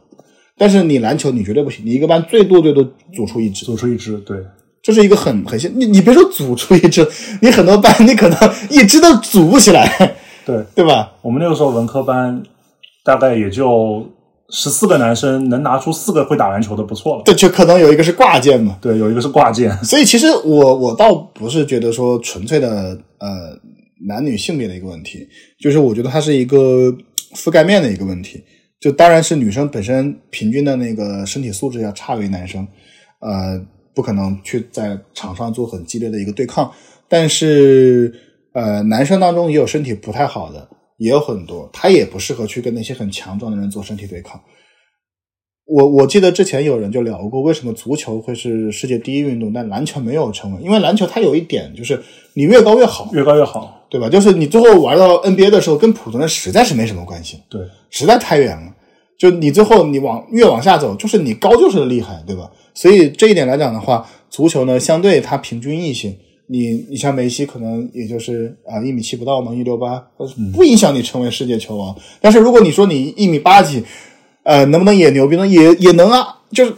但是你篮球你绝对不行，你一个班最多最多组出一支。组出一支，对，这是一个很很现，你你别说组出一支，你很多班你可能一支都组不起来，对，对吧？我们那个时候文科班大概也就十四个男生，能拿出四个会打篮球的不错了。对就可能有一个是挂件嘛。对，有一个是挂件。所以其实我我倒不是觉得说纯粹的呃男女性别的一个问题，就是我觉得它是一个覆盖面的一个问题。就当然是女生本身平均的那个身体素质要差于男生，呃，不可能去在场上做很激烈的一个对抗。但是呃，男生当中也有身体不太好的，也有很多，他也不适合去跟那些很强壮的人做身体对抗。我我记得之前有人就聊过，为什么足球会是世界第一运动，但篮球没有成为？因为篮球它有一点就是你越高越好，越高越好，对吧？就是你最后玩到 NBA 的时候，跟普通人实在是没什么关系，对，实在太远了。就你最后你往越往下走，就是你高就是厉害，对吧？所以这一点来讲的话，足球呢相对它平均一些。你你像梅西可能也就是啊一米七不到嘛，一六八，不影响你成为世界球王。但是如果你说你一米八几，呃，能不能也牛逼呢？也也能啊，就是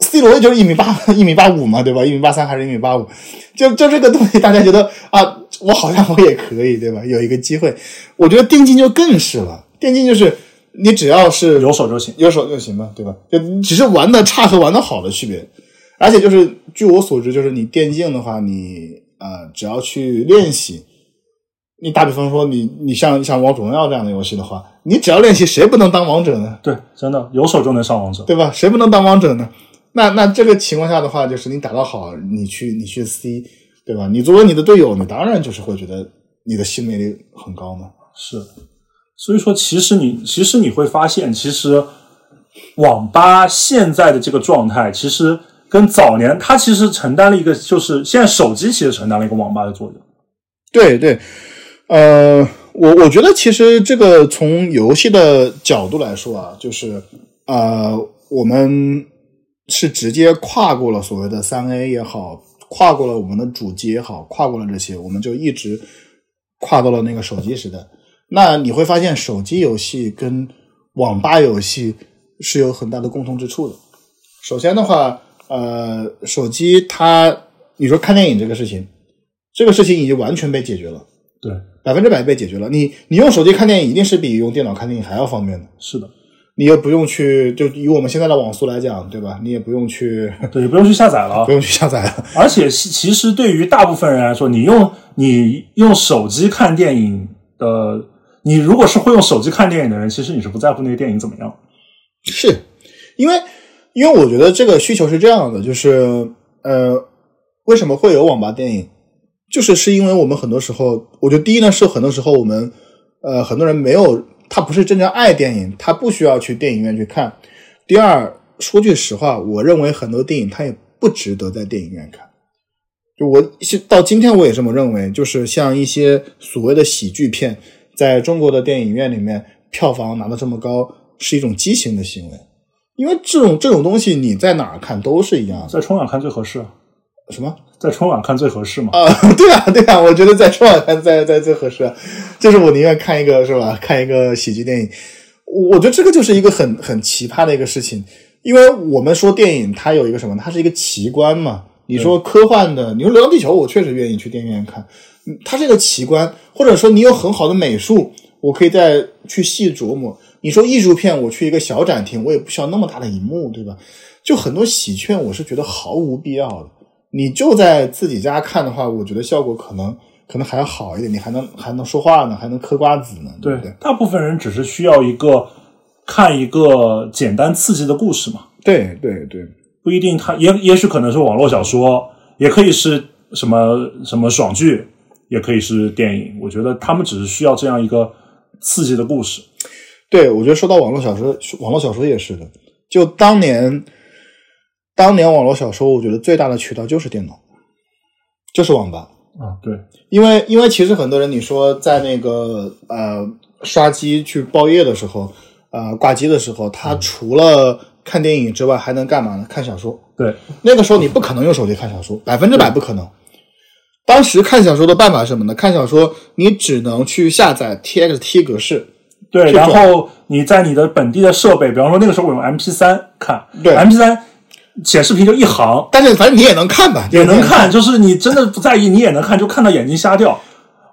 C 罗也就是一米八一米八五嘛，对吧？一米八三还是一米八五？就就这个东西，大家觉得啊，我好像我也可以，对吧？有一个机会，我觉得电竞就更是了。电竞就是你只要是有手就行，有手就行嘛，对吧？就只是玩的差和玩的好的区别。而且就是据我所知，就是你电竞的话，你呃只要去练习，你打比方说你你像像王者荣耀这样的游戏的话，你只要练习，谁不能当王者呢？对，真的有手就能上王者，对吧？谁不能当王者呢？那那这个情况下的话，就是你打得好，你去你去 C，对吧？你作为你的队友，你当然就是会觉得你的吸引力很高嘛。是，所以说其实你其实你会发现，其实网吧现在的这个状态，其实跟早年它其实承担了一个，就是现在手机其实承担了一个网吧的作用。对对，呃，我我觉得其实这个从游戏的角度来说啊，就是呃，我们是直接跨过了所谓的三 A 也好，跨过了我们的主机也好，跨过了这些，我们就一直跨到了那个手机时代。那你会发现，手机游戏跟网吧游戏是有很大的共同之处的。首先的话，呃，手机它你说看电影这个事情。这个事情已经完全被解决了，对，百分之百被解决了。你你用手机看电影，一定是比用电脑看电影还要方便的。是的，你也不用去，就以我们现在的网速来讲，对吧？你也不用去，*laughs* 对，不用去下载了，不用去下载了。而且其其实对于大部分人来说，你用你用手机看电影的，你如果是会用手机看电影的人，其实你是不在乎那个电影怎么样。是因为因为我觉得这个需求是这样的，就是呃，为什么会有网吧电影？就是是因为我们很多时候，我觉得第一呢是很多时候我们呃很多人没有他不是真正爱电影，他不需要去电影院去看。第二，说句实话，我认为很多电影它也不值得在电影院看。就我到今天我也这么认为，就是像一些所谓的喜剧片，在中国的电影院里面票房拿的这么高，是一种畸形的行为。因为这种这种东西你在哪儿看都是一样的，在春晚看最合适。什么？在春晚看最合适吗？啊，对啊，对啊，我觉得在春晚看在在最合适，就是我宁愿看一个是吧？看一个喜剧电影，我觉得这个就是一个很很奇葩的一个事情，因为我们说电影它有一个什么？它是一个奇观嘛。你说科幻的，你说《流浪地球》，我确实愿意去电影院看，它是一个奇观，或者说你有很好的美术，我可以再去细琢磨。你说艺术片，我去一个小展厅，我也不需要那么大的荧幕，对吧？就很多喜剧片，我是觉得毫无必要的。你就在自己家看的话，我觉得效果可能可能还要好一点，你还能还能说话呢，还能嗑瓜子呢，对不对？大部分人只是需要一个看一个简单刺激的故事嘛。对对对，不一定，看也也许可能是网络小说，也可以是什么什么爽剧，也可以是电影。我觉得他们只是需要这样一个刺激的故事。对，我觉得说到网络小说，网络小说也是的，就当年。当年网络小说，我觉得最大的渠道就是电脑，就是网吧啊。对，因为因为其实很多人你说在那个呃刷机去包夜的时候，呃挂机的时候，他除了看电影之外还能干嘛呢？看小说。对，那个时候你不可能用手机看小说，百分之百不可能。当时看小说的办法是什么呢？看小说你只能去下载 TXT 格式，对，然后你在你的本地的设备，比方说那个时候我用 MP 三看，对，MP 三。显示屏就一行，但是反正你也能看吧，也能看，就是你真的不在意，你也能看，就看到眼睛瞎掉。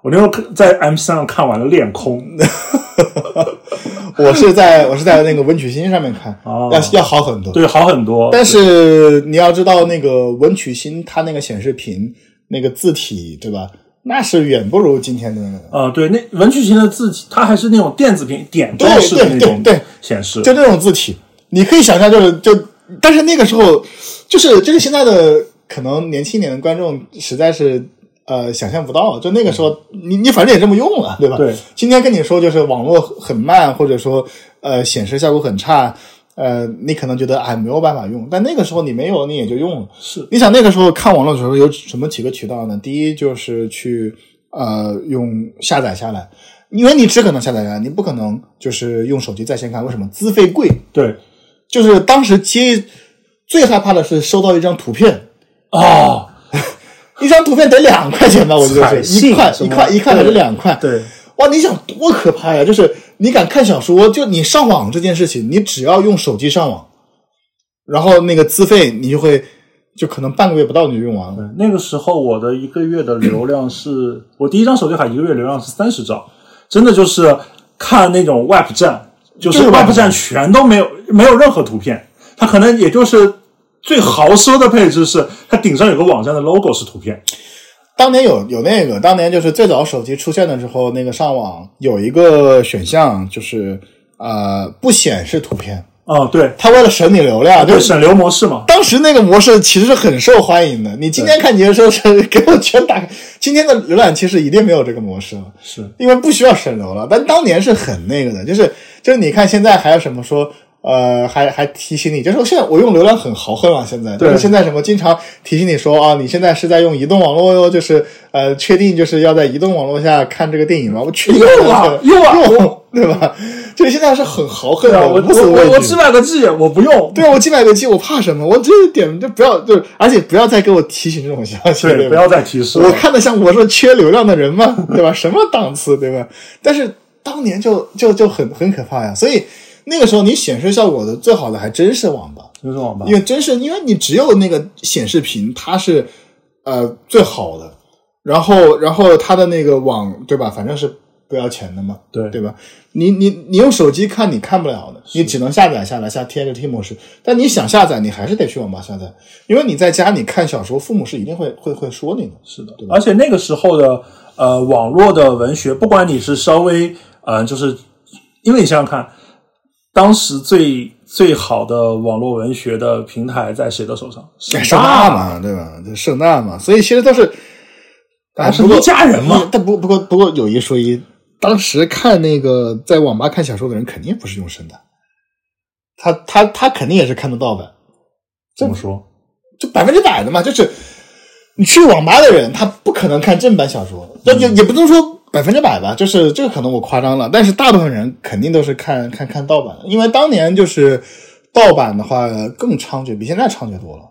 我那时候在 MP 三上看完了《恋空》，*laughs* 我是在我是在那个文曲星上面看，哦要要好很多。对，好很多。但是你要知道，那个文曲星它那个显示屏那个字体，对吧？那是远不如今天的那个。呃，对，那文曲星的字体，它还是那种电子屏点状式的那种对对对显示，就那种字体，你可以想象，就是就，但是那个时候，就是这个现在的可能年轻一点的观众实在是呃想象不到，就那个时候你你反正也这么用了，对吧？对。今天跟你说就是网络很慢，或者说呃显示效果很差，呃，你可能觉得哎没有办法用，但那个时候你没有，你也就用了。是你想那个时候看网络的时候有什么几个渠道呢？第一就是去呃用下载下来。因为你只可能下载下来，你不可能就是用手机在线看。为什么？资费贵。对就是当时接最害怕的是收到一张图片，哦，*laughs* 一张图片得两块钱吧，我觉得是一块一块一块还是两块？对，哇，你想多可怕呀！就是你敢看小说，就你上网这件事情，你只要用手机上网，然后那个资费你就会就可能半个月不到你就用完了。那个时候我的一个月的流量是，我第一张手机卡一个月流量是三十兆，真的就是看那种 Web 站，就是 Web 站全都没有没有任何图片，它可能也就是最豪奢的配置是它顶上有个网站的 logo 是图片，当年有有那个，当年就是最早手机出现的时候，那个上网有一个选项就是呃不显示图片，哦，对，他为了省你流量，就就是省流模式嘛，当时那个模式其实是很受欢迎的。你今天看你就说是给我全打开，*laughs* 今天的浏览器是一定没有这个模式了，是因为不需要省流了。但当年是很那个的，就是就是你看现在还有什么说。呃，还还提醒你，就是我现在我用流量很豪横啊，现在对就是现在什么经常提醒你说啊，你现在是在用移动网络哟，就是呃，确定就是要在移动网络下看这个电影吗？我去用啊用啊 *laughs* 用，对吧？就是现在是很豪横的，啊，我我我我几百个 G 我不用，对啊，我几百个 G 我怕什么？我这一点就不要，就是而且不要再给我提醒这种消息，对，对不要再提示了，我看的像我是缺流量的人吗？对吧？什么档次，对吧？但是当年就就就很很可怕呀，所以那个时候你显示效果的最好的还真是网吧，就是网吧。因，为真是因为你只有那个显示屏它是呃最好的，然后然后它的那个网对吧？反正是不要钱的嘛，对。对吧？你你你用手机看你看不了的，你只能下载下来下 T H T 模式，但你想下载你还是得去网吧下载，因为你在家里看小说，父母是一定会会会说你的。是的，对而且那个时候的呃网络的文学，不管你是稍微呃，就是因为你想想看，当时最最好的网络文学的平台在谁的手上？盛大嘛，对吧？就盛大嘛，所以其实都是，还是不过一家人嘛。但不不过不过有一说一，当时看那个在网吧看小说的人肯定不是用盛大，他他他肯定也是看得到的，怎么说？就百分之百的嘛，就是你去网吧的人，他不可能看正版小说，也也也不能说百分之百吧，就是这个可能我夸张了，但是大部分人肯定都是看看看盗版的，因为当年就是盗版的话更猖獗，比现在猖獗多了，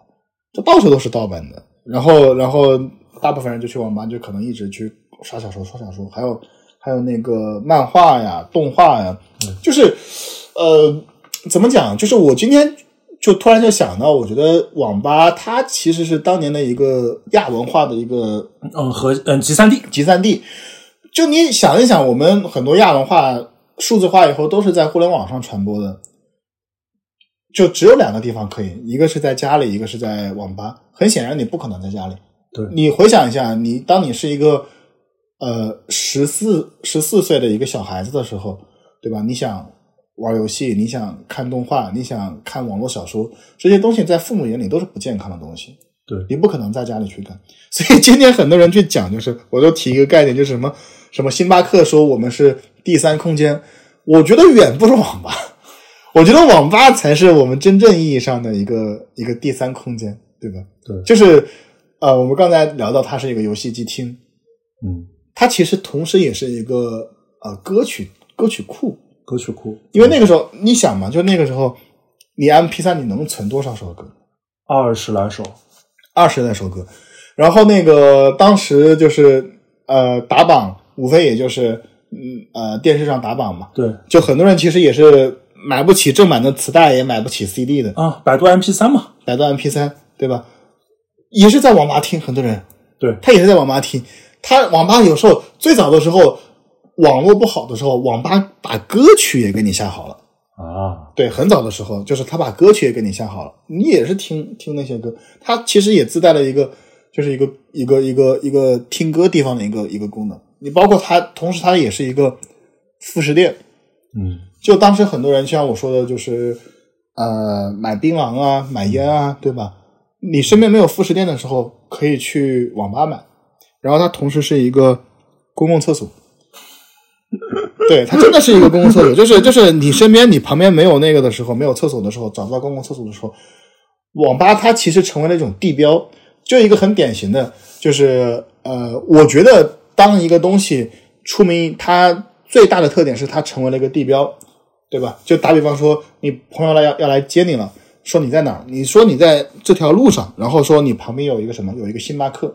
就到处都是盗版的，然后然后大部分人就去网吧，就可能一直去刷小说、刷小说，还有还有那个漫画呀、动画呀，就是呃，怎么讲？就是我今天就突然就想到，我觉得网吧它其实是当年的一个亚文化的一个嗯，和嗯集散地，集散地。就你想一想，我们很多亚文化数字化以后都是在互联网上传播的，就只有两个地方可以，一个是在家里，一个是在网吧。很显然，你不可能在家里。对你回想一下，你当你是一个呃十四十四岁的一个小孩子的时候，对吧？你想玩游戏，你想看动画，你想看网络小说，这些东西在父母眼里都是不健康的东西。对你不可能在家里去干。所以今天很多人去讲，就是我都提一个概念，就是什么什么星巴克说我们是第三空间，我觉得远不如网吧。我觉得网吧才是我们真正意义上的一个一个第三空间，对吧？对就是呃，我们刚才聊到它是一个游戏机厅，嗯，它其实同时也是一个呃歌曲歌曲库，歌曲库，因为那个时候你想嘛，就那个时候你 M P 三你能存多少首歌？二十来首，二十来首歌，然后那个当时就是呃打榜，无非也就是嗯呃电视上打榜嘛，对，就很多人其实也是买不起正版的磁带，也买不起 CD 的，啊，百度 MP 三嘛，百度 MP 三，对吧？也是在网吧听，很多人对，他也是在网吧听。他网吧有时候最早的时候，网络不好的时候，网吧把歌曲也给你下好了。啊，对，很早的时候，就是他把歌曲也给你下好了，你也是听听那些歌。他其实也自带了一个，就是一个一个一个一个听歌地方的一个一个功能。你包括它，同时它也是一个副食店。嗯，就当时很多人像我说的，就是呃买槟榔啊，买烟啊，对吧？你身边没有副食店的时候，可以去网吧买。然后它同时是一个公共厕所。*laughs* 对，它真的是一个公共厕所，就是就是你身边你旁边没有那个的时候，没有厕所的时候，找不到公共厕所的时候，网吧它其实成为了一种地标，就一个很典型的，就是呃，我觉得当一个东西出名，它最大的特点是它成为了一个地标，对吧？就打比方说，你朋友来要要来接你了，说你在哪儿？你说你在这条路上，然后说你旁边有一个什么？有一个星巴克，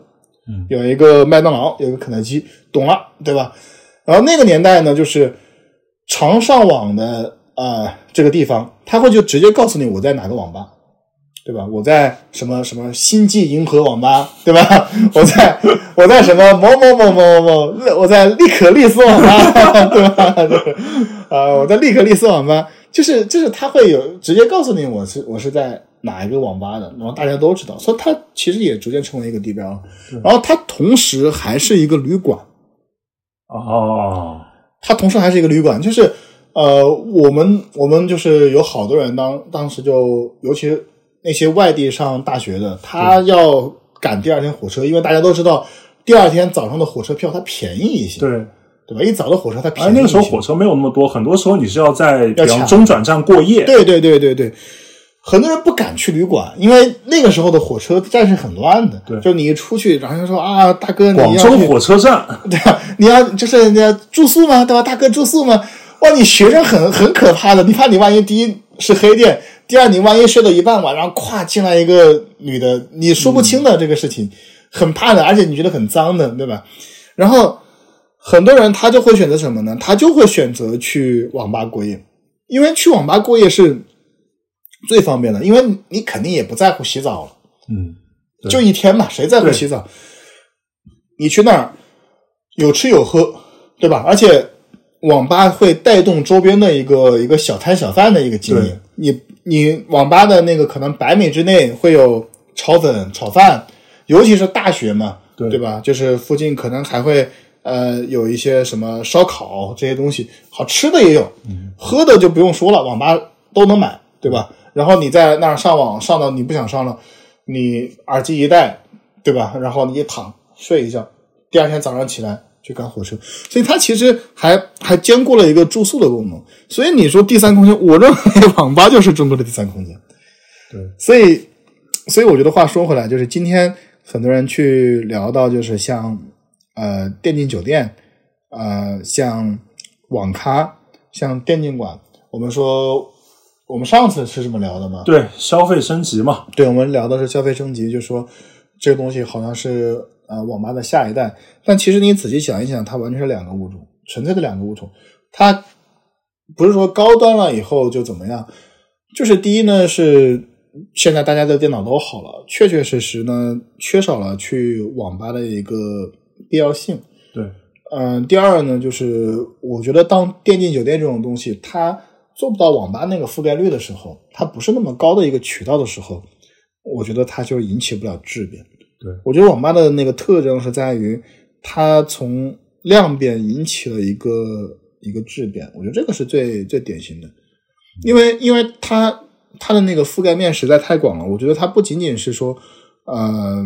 嗯，有一个麦当劳，有一个肯德基，懂了，对吧？然后那个年代呢，就是常上网的呃这个地方，他会就直接告诉你我在哪个网吧，对吧？我在什么什么星际银河网吧，对吧？我在我在什么某某某某某某，我在利可利斯网吧，对吧？*laughs* 对呃，我在利可利斯网吧，就是就是他会有直接告诉你我是我是在哪一个网吧的，然后大家都知道，所以它其实也逐渐成为一个地标。然后它同时还是一个旅馆。哦，它同时还是一个旅馆，就是呃，我们我们就是有好多人当当时就，尤其是那些外地上大学的，他要赶第二天火车，因为大家都知道第二天早上的火车票它便宜一些，对，对吧？一早的火车它便宜一些。那个时候火车没有那么多，很多时候你是要在比方中转站过夜，对对对对对，很多人不敢去旅馆，因为那个时候的火车站是很乱的。对就你一出去，然后就说啊，大哥，你广州火车站，*laughs* 对吧？你要就是你要住宿吗？对吧？大哥住宿吗？哇，你学生很很可怕的，你怕你万一第一是黑店，第二你万一睡到一半晚上咵进来一个女的，你说不清的这个事情，很怕的，而且你觉得很脏的，对吧？然后很多人他就会选择什么呢？他就会选择去网吧过夜，因为去网吧过夜是最方便的，因为你肯定也不在乎洗澡了。嗯，就一天嘛，谁在乎洗澡？你去那儿有吃有喝，对吧？而且网吧会带动周边的一个一个小摊小贩的一个经营。你你网吧的那个可能百米之内会有炒粉、炒饭，尤其是大学嘛，对对吧？就是附近可能还会呃有一些什么烧烤这些东西，好吃的也有，喝的就不用说了，网吧都能买，对吧？然后你在那儿上网上到你不想上了，你耳机一戴，对吧？然后你一躺睡一觉，第二天早上起来去赶火车，所以它其实还还兼顾了一个住宿的功能。所以你说第三空间，我认为 *laughs* 网吧就是中国的第三空间。对，所以所以我觉得话说回来，就是今天很多人去聊到，就是像呃电竞酒店，呃像网咖，像电竞馆，我们说我们上次是这么聊的吗？对，消费升级嘛，对，我们聊的是消费升级，就说这个东西好像是呃网吧的下一代，但其实你仔细想一想，它完全是两个物种，纯粹的两个物种。它不是说高端了以后就怎么样，就是第一呢是现在大家的电脑都好了，确确实实呢缺少了去网吧的一个必要性。对，嗯，第二呢，就是我觉得当电竞酒店这种东西，它做不到网吧那个覆盖率的时候，它不是那么高的一个渠道的时候，我觉得它就引起不了质变。对我觉得网吧的那个特征是在于，它从量变引起了一个一个质变，我觉得这个是最最典型的，因为因为它它的那个覆盖面实在太广了，我觉得它不仅仅是说，呃，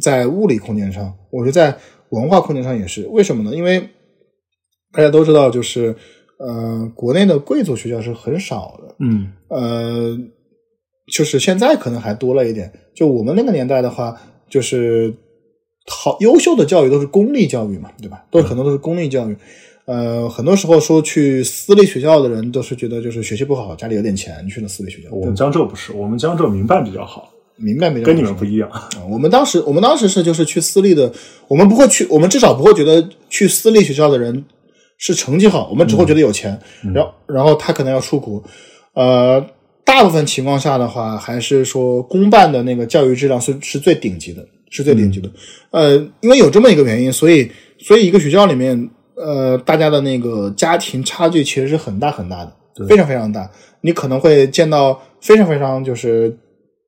在物理空间上，我觉得在文化空间上也是。为什么呢？因为大家都知道，就是呃，国内的贵族学校是很少的，嗯，呃，就是现在可能还多了一点。就我们那个年代的话，就是好优秀的教育都是公立教育嘛，对吧？都是很多都是公立教育。呃，很多时候说去私立学校的人都是觉得就是学习不好，家里有点钱去了私立学校。我们江浙不是，我们江浙民办比较好，明白没？跟你们不一样。啊我们当时，我们当时是就是去私立的，我们不会去，我们至少不会觉得去私立学校的人是成绩好，我们只会觉得有钱，然后然后他可能要出国，呃，大部分情况下的话，还是说公办的那个教育质量是是最顶级的，是最顶级的。呃，因为有这么一个原因，所以所以一个学校里面，呃，大家的那个家庭差距其实是很大很大的，非常非常大。你可能会见到非常非常就是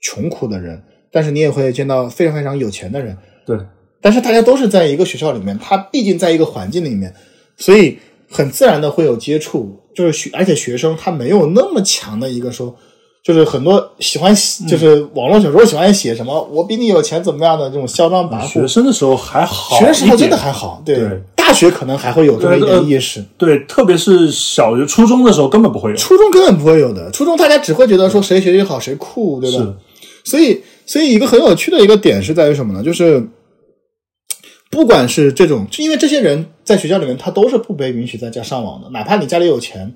穷苦的人，但是你也会见到非常非常有钱的人。对，但是大家都是在一个学校里面，他毕竟在一个环境里面，所以很自然的会有接触。就是学，而且学生他没有那么强的一个说，就是很多喜欢写，就是网络小说喜欢写什么“我比你有钱”怎么样的这种嚣张跋扈。学生的时候还好，学生时候真的还好。对，大学可能还会有这么一点意识。对，特别是小学、初中的时候根本不会有。初中根本不会有的，初中大家只会觉得说谁学习好谁酷，对吧？所以，所以一个很有趣的一个点是在于什么呢？就是。不管是这种，就因为这些人在学校里面，他都是不被允许在家上网的。哪怕你家里有钱，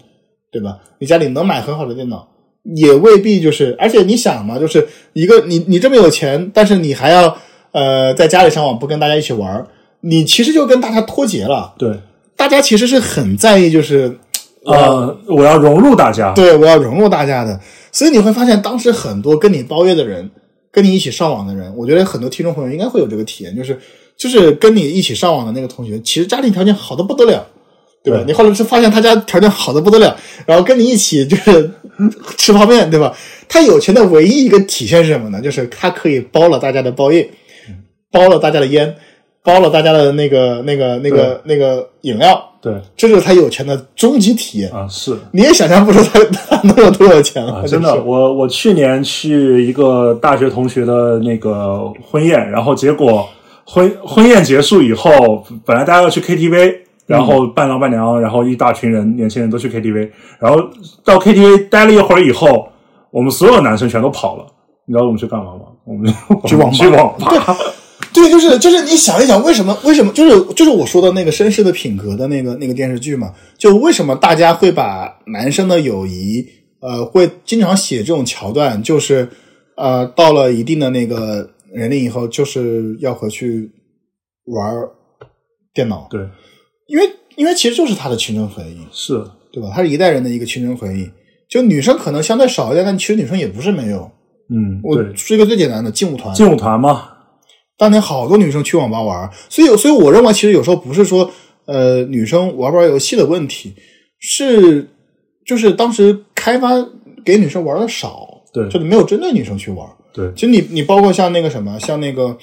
对吧？你家里能买很好的电脑，也未必就是。而且你想嘛，就是一个你你这么有钱，但是你还要呃在家里上网，不跟大家一起玩你其实就跟大家脱节了。对，大家其实是很在意，就是呃，我要融入大家，对我要融入大家的。所以你会发现，当时很多跟你包月的人，跟你一起上网的人，我觉得很多听众朋友应该会有这个体验，就是。就是跟你一起上网的那个同学，其实家庭条件好的不得了，对吧？你后来是发现他家条件好的不得了，然后跟你一起就是吃泡面，对吧？他有钱的唯一一个体现是什么呢？就是他可以包了大家的包夜，包了大家的烟，包了大家的那个那个那个那个饮料，对，这就是他有钱的终极体验啊！是，你也想象不出他他能有多有钱了。真的，我我去年去一个大学同学的那个婚宴，然后结果。婚婚宴结束以后，本来大家要去 KTV，然后伴郎伴娘，然后一大群人，年轻人都去 KTV，然后到 KTV 待了一会儿以后，我们所有男生全都跑了。你知道我们去干嘛吗？我们 *laughs* 去网去网吧。对，就是就是，你想一想，为什么为什么就是就是我说的那个绅士的品格的那个那个电视剧嘛？就为什么大家会把男生的友谊，呃，会经常写这种桥段，就是呃，到了一定的那个。年龄以后就是要回去玩电脑，对，因为因为其实就是他的青春回忆，是对吧？他是一代人的一个青春回忆。就女生可能相对少一点，但其实女生也不是没有。嗯，我说一个最简单的劲舞团，劲舞团嘛，当年好多女生去网吧玩，所以所以我认为其实有时候不是说呃女生玩不玩游戏的问题，是就是当时开发给女生玩的少，对，就是没有针对女生去玩。对，其实你你包括像那个什么，像那个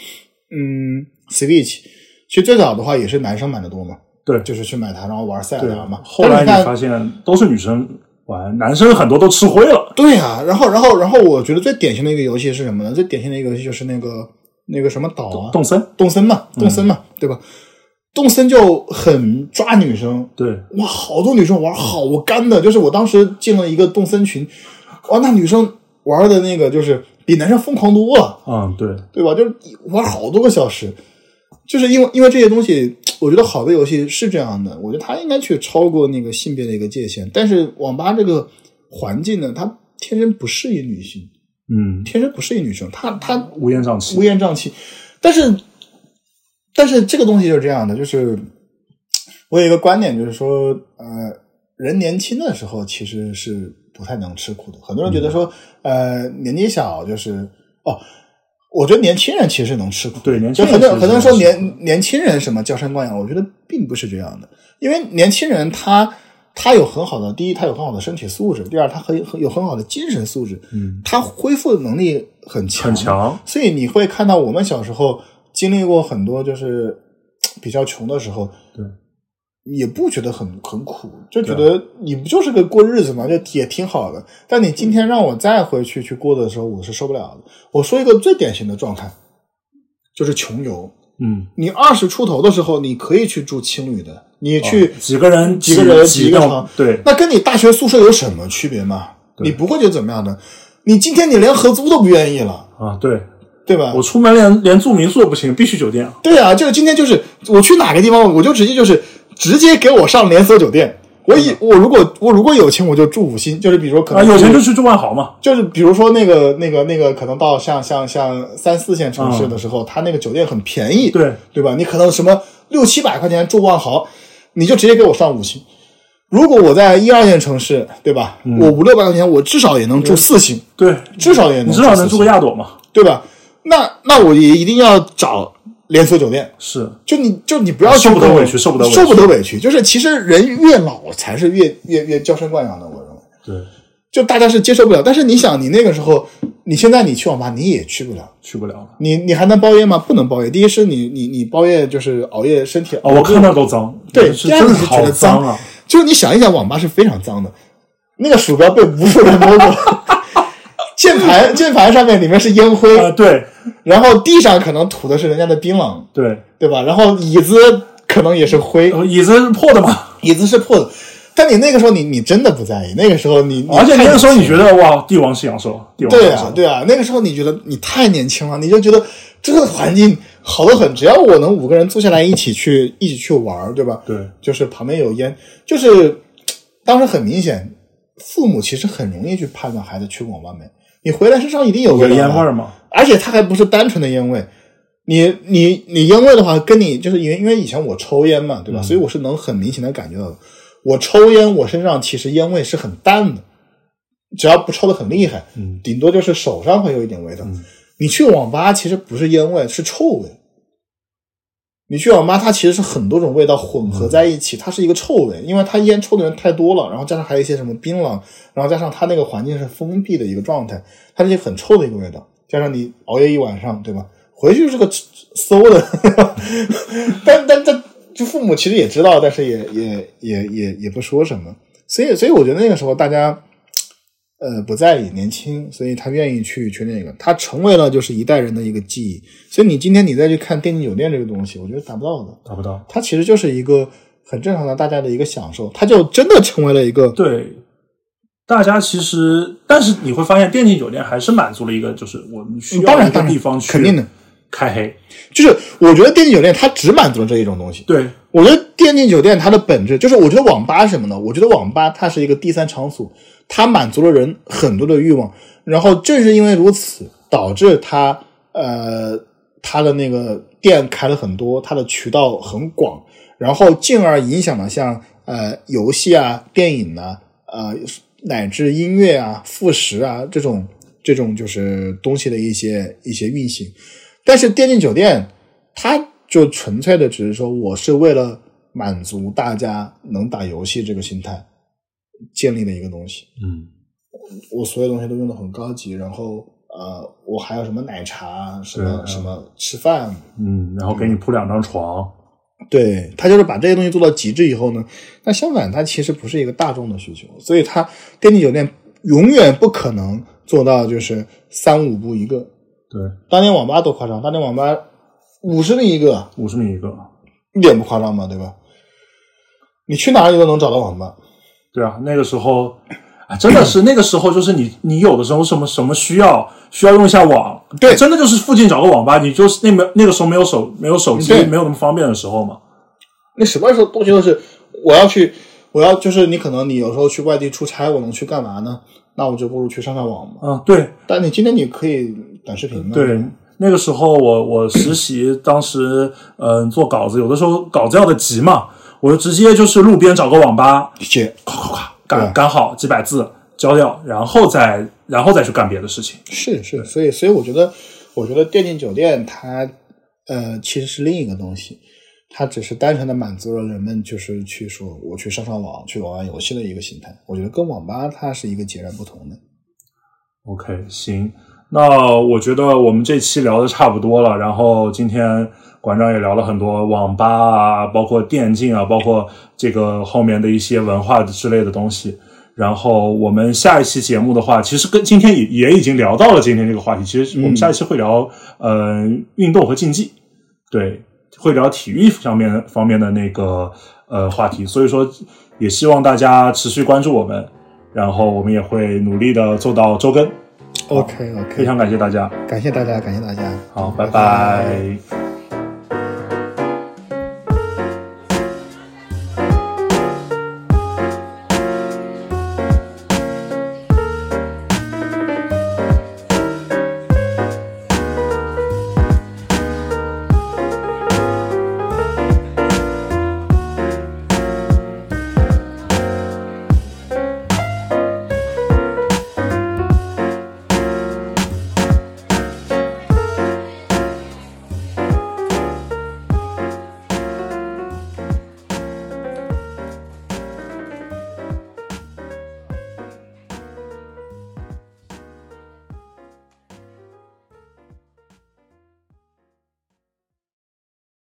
嗯，Switch，其实最早的话也是男生买的多嘛。对，就是去买它，然后玩赛亚嘛。后来你发现都是女生玩，男生很多都吃灰了。对呀，然后然后然后，我觉得最典型的一个游戏是什么呢？最典型的一个游戏就是那个那个什么岛啊，动森，动森嘛，动森嘛，对吧？动森就很抓女生。对，哇，好多女生玩好干的，就是我当时进了一个动森群，哇，那女生玩的那个就是。比男生疯狂多了，嗯，对，对吧？就是玩好多个小时，就是因为因为这些东西，我觉得好的游戏是这样的，我觉得它应该去超过那个性别的一个界限。但是网吧这个环境呢，它天生不适应女性，嗯，天生不适应女生，它它乌烟瘴气，乌烟瘴气。但是但是这个东西就是这样的，就是我有一个观点，就是说，呃，人年轻的时候其实是。不太能吃苦的，很多人觉得说，呃，年纪小就是哦，我觉得年轻人其实能吃苦。对，年轻人很多很多人说年年轻人什么娇生惯养，我觉得并不是这样的。因为年轻人他他有很好的，第一他有很好的身体素质，第二他很很有很好的精神素质，嗯，他恢复能力很强很强。所以你会看到我们小时候经历过很多，就是比较穷的时候，对。也不觉得很很苦，就觉得你不就是个过日子嘛，就也挺好的。但你今天让我再回去去过的时候，我是受不了的。我说一个最典型的状态，就是穷游。嗯，你二十出头的时候，你可以去住青旅的，你去几个人几个人几个床，对，那跟你大学宿舍有什么区别吗？你不会觉得怎么样的？你今天你连合租都不愿意了啊？对，对吧？我出门连连住民宿都不行，必须酒店。对啊，就是今天就是我去哪个地方，我就直接就是。直接给我上连锁酒店，我以我如果我如果有钱，我就住五星，就是比如说可能有钱就去住万豪嘛，就是比如说那个那个那个可能到像像像三四线城市的时候，他那个酒店很便宜，对对吧？你可能什么六七百块钱住万豪，你就直接给我上五星。如果我在一二线城市，对吧？我五六百块钱，我至少也能住四星，对，至少也能你至少能住个亚朵嘛。对吧？那那我也一定要找连锁酒店。是，就你就你不要去受不得委屈受不得委屈受不得委屈。就是其实人越老才是越越越娇生惯养的，我认为。对，就大家是接受不了，但是你想，你那个时候，你现在你去网吧你也去不了，去不了了。你你还能包夜吗？不能包夜。第一是你你你包夜就是熬夜，身体哦，我看那都脏，*laughs* 对是第二个是觉得脏啊。就是你想一想，网吧是非常脏的，那个鼠标被无数人摸过，*laughs* 键盘键盘上面里面是烟灰，啊，对。然后地上可能吐的是人家的槟榔，对，对吧？然后椅子可能也是灰，呃椅子是破的嘛，椅子是破的。但你那个时候你你真的不在意，那个时候你你而且那个时候你觉得哇，帝王是阳寿，帝王是对啊对啊，那个时候你觉得你太年轻了，你就觉得这个环境好得很，只要我能五个人坐下来一起去一起去玩儿，对吧？对。就是旁边有烟，就是当时很明显，父母其实很容易去判断孩子去过网吧没。你回来身上一定有烟味儿嘛，而且它还不是单纯的烟味。你你你烟味的话，跟你就是因为因为以前我抽烟嘛，对吧？所以我是能很明显的感觉到的。我抽烟，我身上其实烟味是很淡的，只要不抽的很厉害，嗯顶多就是手上会有一点味道。你去网吧其实不是烟味，是臭味。你去网吧，它其实是很多种味道混合在一起，它是一个臭味，因为它烟抽的人太多了，然后加上还有一些什么槟榔，然后加上它那个环境是封闭的一个状态，它是一很臭的一个味道，加上你熬夜一晚上，对吧？回去就是个馊的，*laughs* 但但但就父母其实也知道，但是也也也也也不说什么，所以所以我觉得那个时候大家呃不在意年轻，所以他愿意去去那个，他成为了就是一代人的一个记忆。所以你今天你再去看电竞酒店这个东西，我觉得达不到的，达不到。它其实就是一个很正常的大家的一个享受，它就真的成为了一个对，大家其实，但是你会发现，电竞酒店还是满足了一个，就是我们需要一个当然当然地方去肯定的，开黑。就是我觉得电竞酒店它只满足了这一种东西。对，我觉得电竞酒店它的本质就是，我觉得网吧是什么呢？我觉得网吧它是一个第三场所，它满足了人很多的欲望，然后正是因为如此，导致它呃它的那个店开了很多，它的渠道很广，然后进而影响了像呃游戏啊、电影啊、呃乃至音乐啊、副食啊这种这种就是东西的一些一些运行。但是电竞酒店，它就纯粹的只是说，我是为了满足大家能打游戏这个心态建立的一个东西。嗯，我所有东西都用的很高级，然后呃，我还有什么奶茶，什么对什么吃饭，嗯，然后给你铺两张床，对他就是把这些东西做到极致以后呢，那相反，它其实不是一个大众的需求，所以它电竞酒店永远不可能做到就是三五步一个。对，当年网吧多夸张，当年网吧五十米一个，五十米一个。一点不夸张嘛，对吧？你去哪里都能找到网吧。对啊，那个时候啊，真的是 *clears throat* 那个时候，就是你你有的时候什么什么需要需要用一下网，对真的就是附近找个网吧，你就是那没那个时候没有手没有手机，没有那么方便的时候嘛。那什么时候东西都是我要去，我要就是你可能你有时候去外地出差，我能去干嘛呢？那我就不如去上上网嘛。嗯，对但你今天你可以短视频嘛？对，那个时候我我实习，当时嗯、呃做稿子，有的时候稿子要的急嘛，我就直接就是路边找个网吧，写咵咵咵对赶赶好几百字交掉，然后再然后再去干别的事情。是是，所以所以我觉得，我觉得电竞酒店它呃其实是另一个东西，它只是单纯的满足了人们就是去说我去上上网去玩玩游戏的一个心态。我觉得跟网吧它是一个截然不同的。OK，行，那我觉得我们这期聊的差不多了，然后今天馆长也聊了很多网吧啊，包括电竞啊，包括这个后面的一些文化之类的东西。然后我们下一期节目的话，其实跟今天也也已经聊到了今天这个话题。其实我们下一期会聊、呃运动和竞技，对，会聊体育上面方面的那个呃话题。所以说，也希望大家持续关注我们，然后我们也会努力的做到周更。OK 非 OK，非常感谢大家，感谢大家，感谢大家，好，拜拜